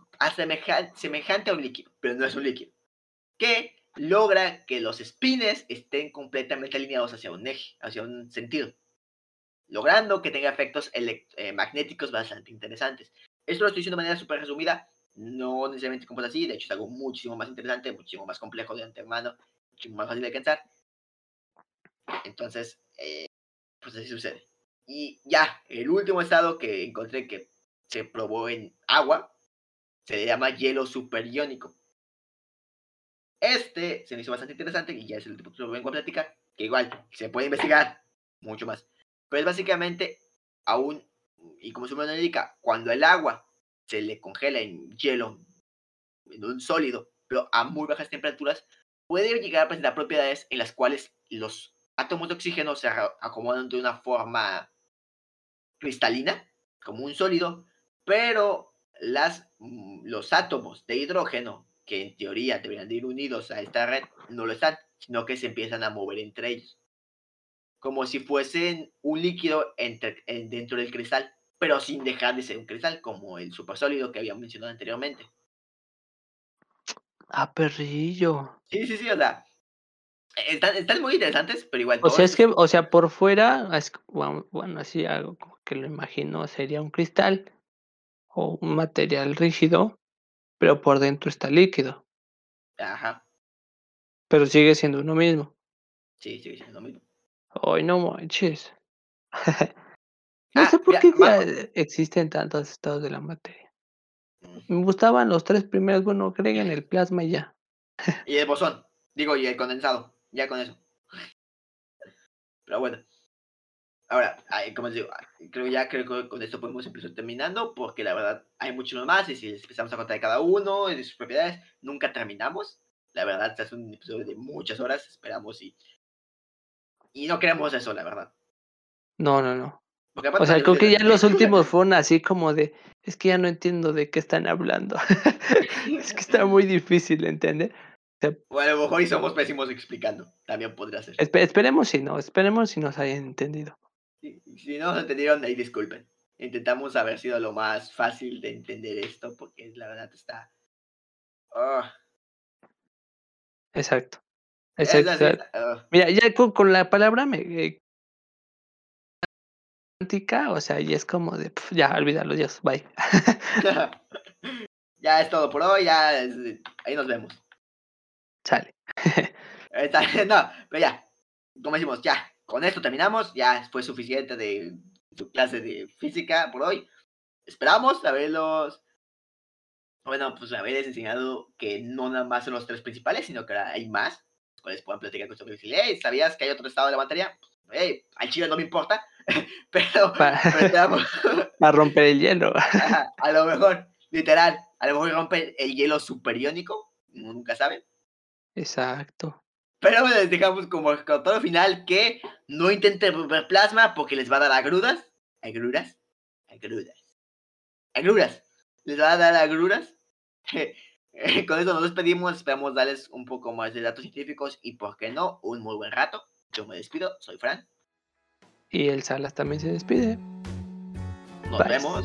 semejante a un líquido, pero no es un líquido. Que logra que los spines estén completamente alineados hacia un eje, hacia un sentido logrando que tenga efectos eh, magnéticos bastante interesantes. Esto lo estoy diciendo de manera súper resumida, no necesariamente como es así, de hecho es algo muchísimo más interesante, muchísimo más complejo de antemano, muchísimo más fácil de alcanzar. Entonces, eh, pues así sucede. Y ya, el último estado que encontré que se probó en agua se llama hielo superiónico. Este se me hizo bastante interesante y ya es el tipo que lo vengo a platicar, que igual se puede investigar mucho más. Pero es básicamente aún, y como su nombre indica, cuando el agua se le congela en hielo, en un sólido, pero a muy bajas temperaturas, puede llegar a presentar propiedades en las cuales los átomos de oxígeno se acomodan de una forma cristalina, como un sólido, pero las, mm, los átomos de hidrógeno, que en teoría deberían de ir unidos a esta red, no lo están, sino que se empiezan a mover entre ellos como si fuesen un líquido entre, dentro del cristal, pero sin dejar de ser un cristal, como el supersólido que habíamos mencionado anteriormente. Ah, perrillo. Sí, sí, sí, o sea, están, muy interesantes, pero igual. O sea, es que, o sea, por fuera, bueno, así algo que lo imagino, sería un cristal o un material rígido, pero por dentro está líquido. Ajá. Pero sigue siendo uno mismo. Sí, sigue siendo lo mismo. Ay, no manches. <laughs> no Ah, sé por qué ya existen tantos estados de la materia. Mm. Me gustaban los tres primeros, bueno, agreguen el plasma y ya. Y el bosón. Digo, y el condensado. Ya con eso. Pero bueno. Ahora, como les digo, creo ya creo que con esto podemos empezar terminando, porque la verdad hay muchos más, y si empezamos a contar de cada uno y de sus propiedades, nunca terminamos. La verdad, este es un episodio de muchas horas, esperamos y. Y no queremos eso, la verdad. No, no, no. O sea, creo que ya los últimos fueron así como de, es que ya no entiendo de qué están hablando. <laughs> es que está muy difícil entender. O a lo mejor y somos pésimos explicando. También podría ser. Espe- esperemos si no, esperemos si nos hayan entendido. Si, si no nos entendieron, ahí disculpen. Intentamos haber sido lo más fácil de entender esto, porque la verdad está. Ah, Exacto. Exacto. ah. Mira, ya con, con la palabra me, eh, cuántica, o sea, y es como de, pf, ya, olvídalo, Dios, bye. <laughs> ya es todo por hoy, ya es- ahí nos vemos. Sale. <laughs> Está- <laughs> no, pero ya, como decimos, ya, con esto terminamos, ya fue suficiente de su clase de física por hoy. Esperamos haberlos, bueno, pues haberles enseñado que no nada más son los tres principales, sino que ahora hay más, los cuales puedan platicar con su ¿sabías que hay otro estado de la materia? Hey, al chile no me importa, <laughs> pero, Pa- pero esperamos, <laughs> A romper el hielo. <laughs> Ajá, a lo mejor, literal, a lo mejor rompe el hielo superiónico, nunca sabe. Exacto. Pero les dejamos como todo final que no intenten ver plasma porque les va a dar agruras. ¿Agruras? Agruras. Agruras. Les va a dar agruras. con eso nos despedimos. Esperamos darles un poco más de datos científicos y, por qué no, un muy buen rato. Yo me despido. Soy Fran. Y el Salas también se despide. Nos Bye. vemos.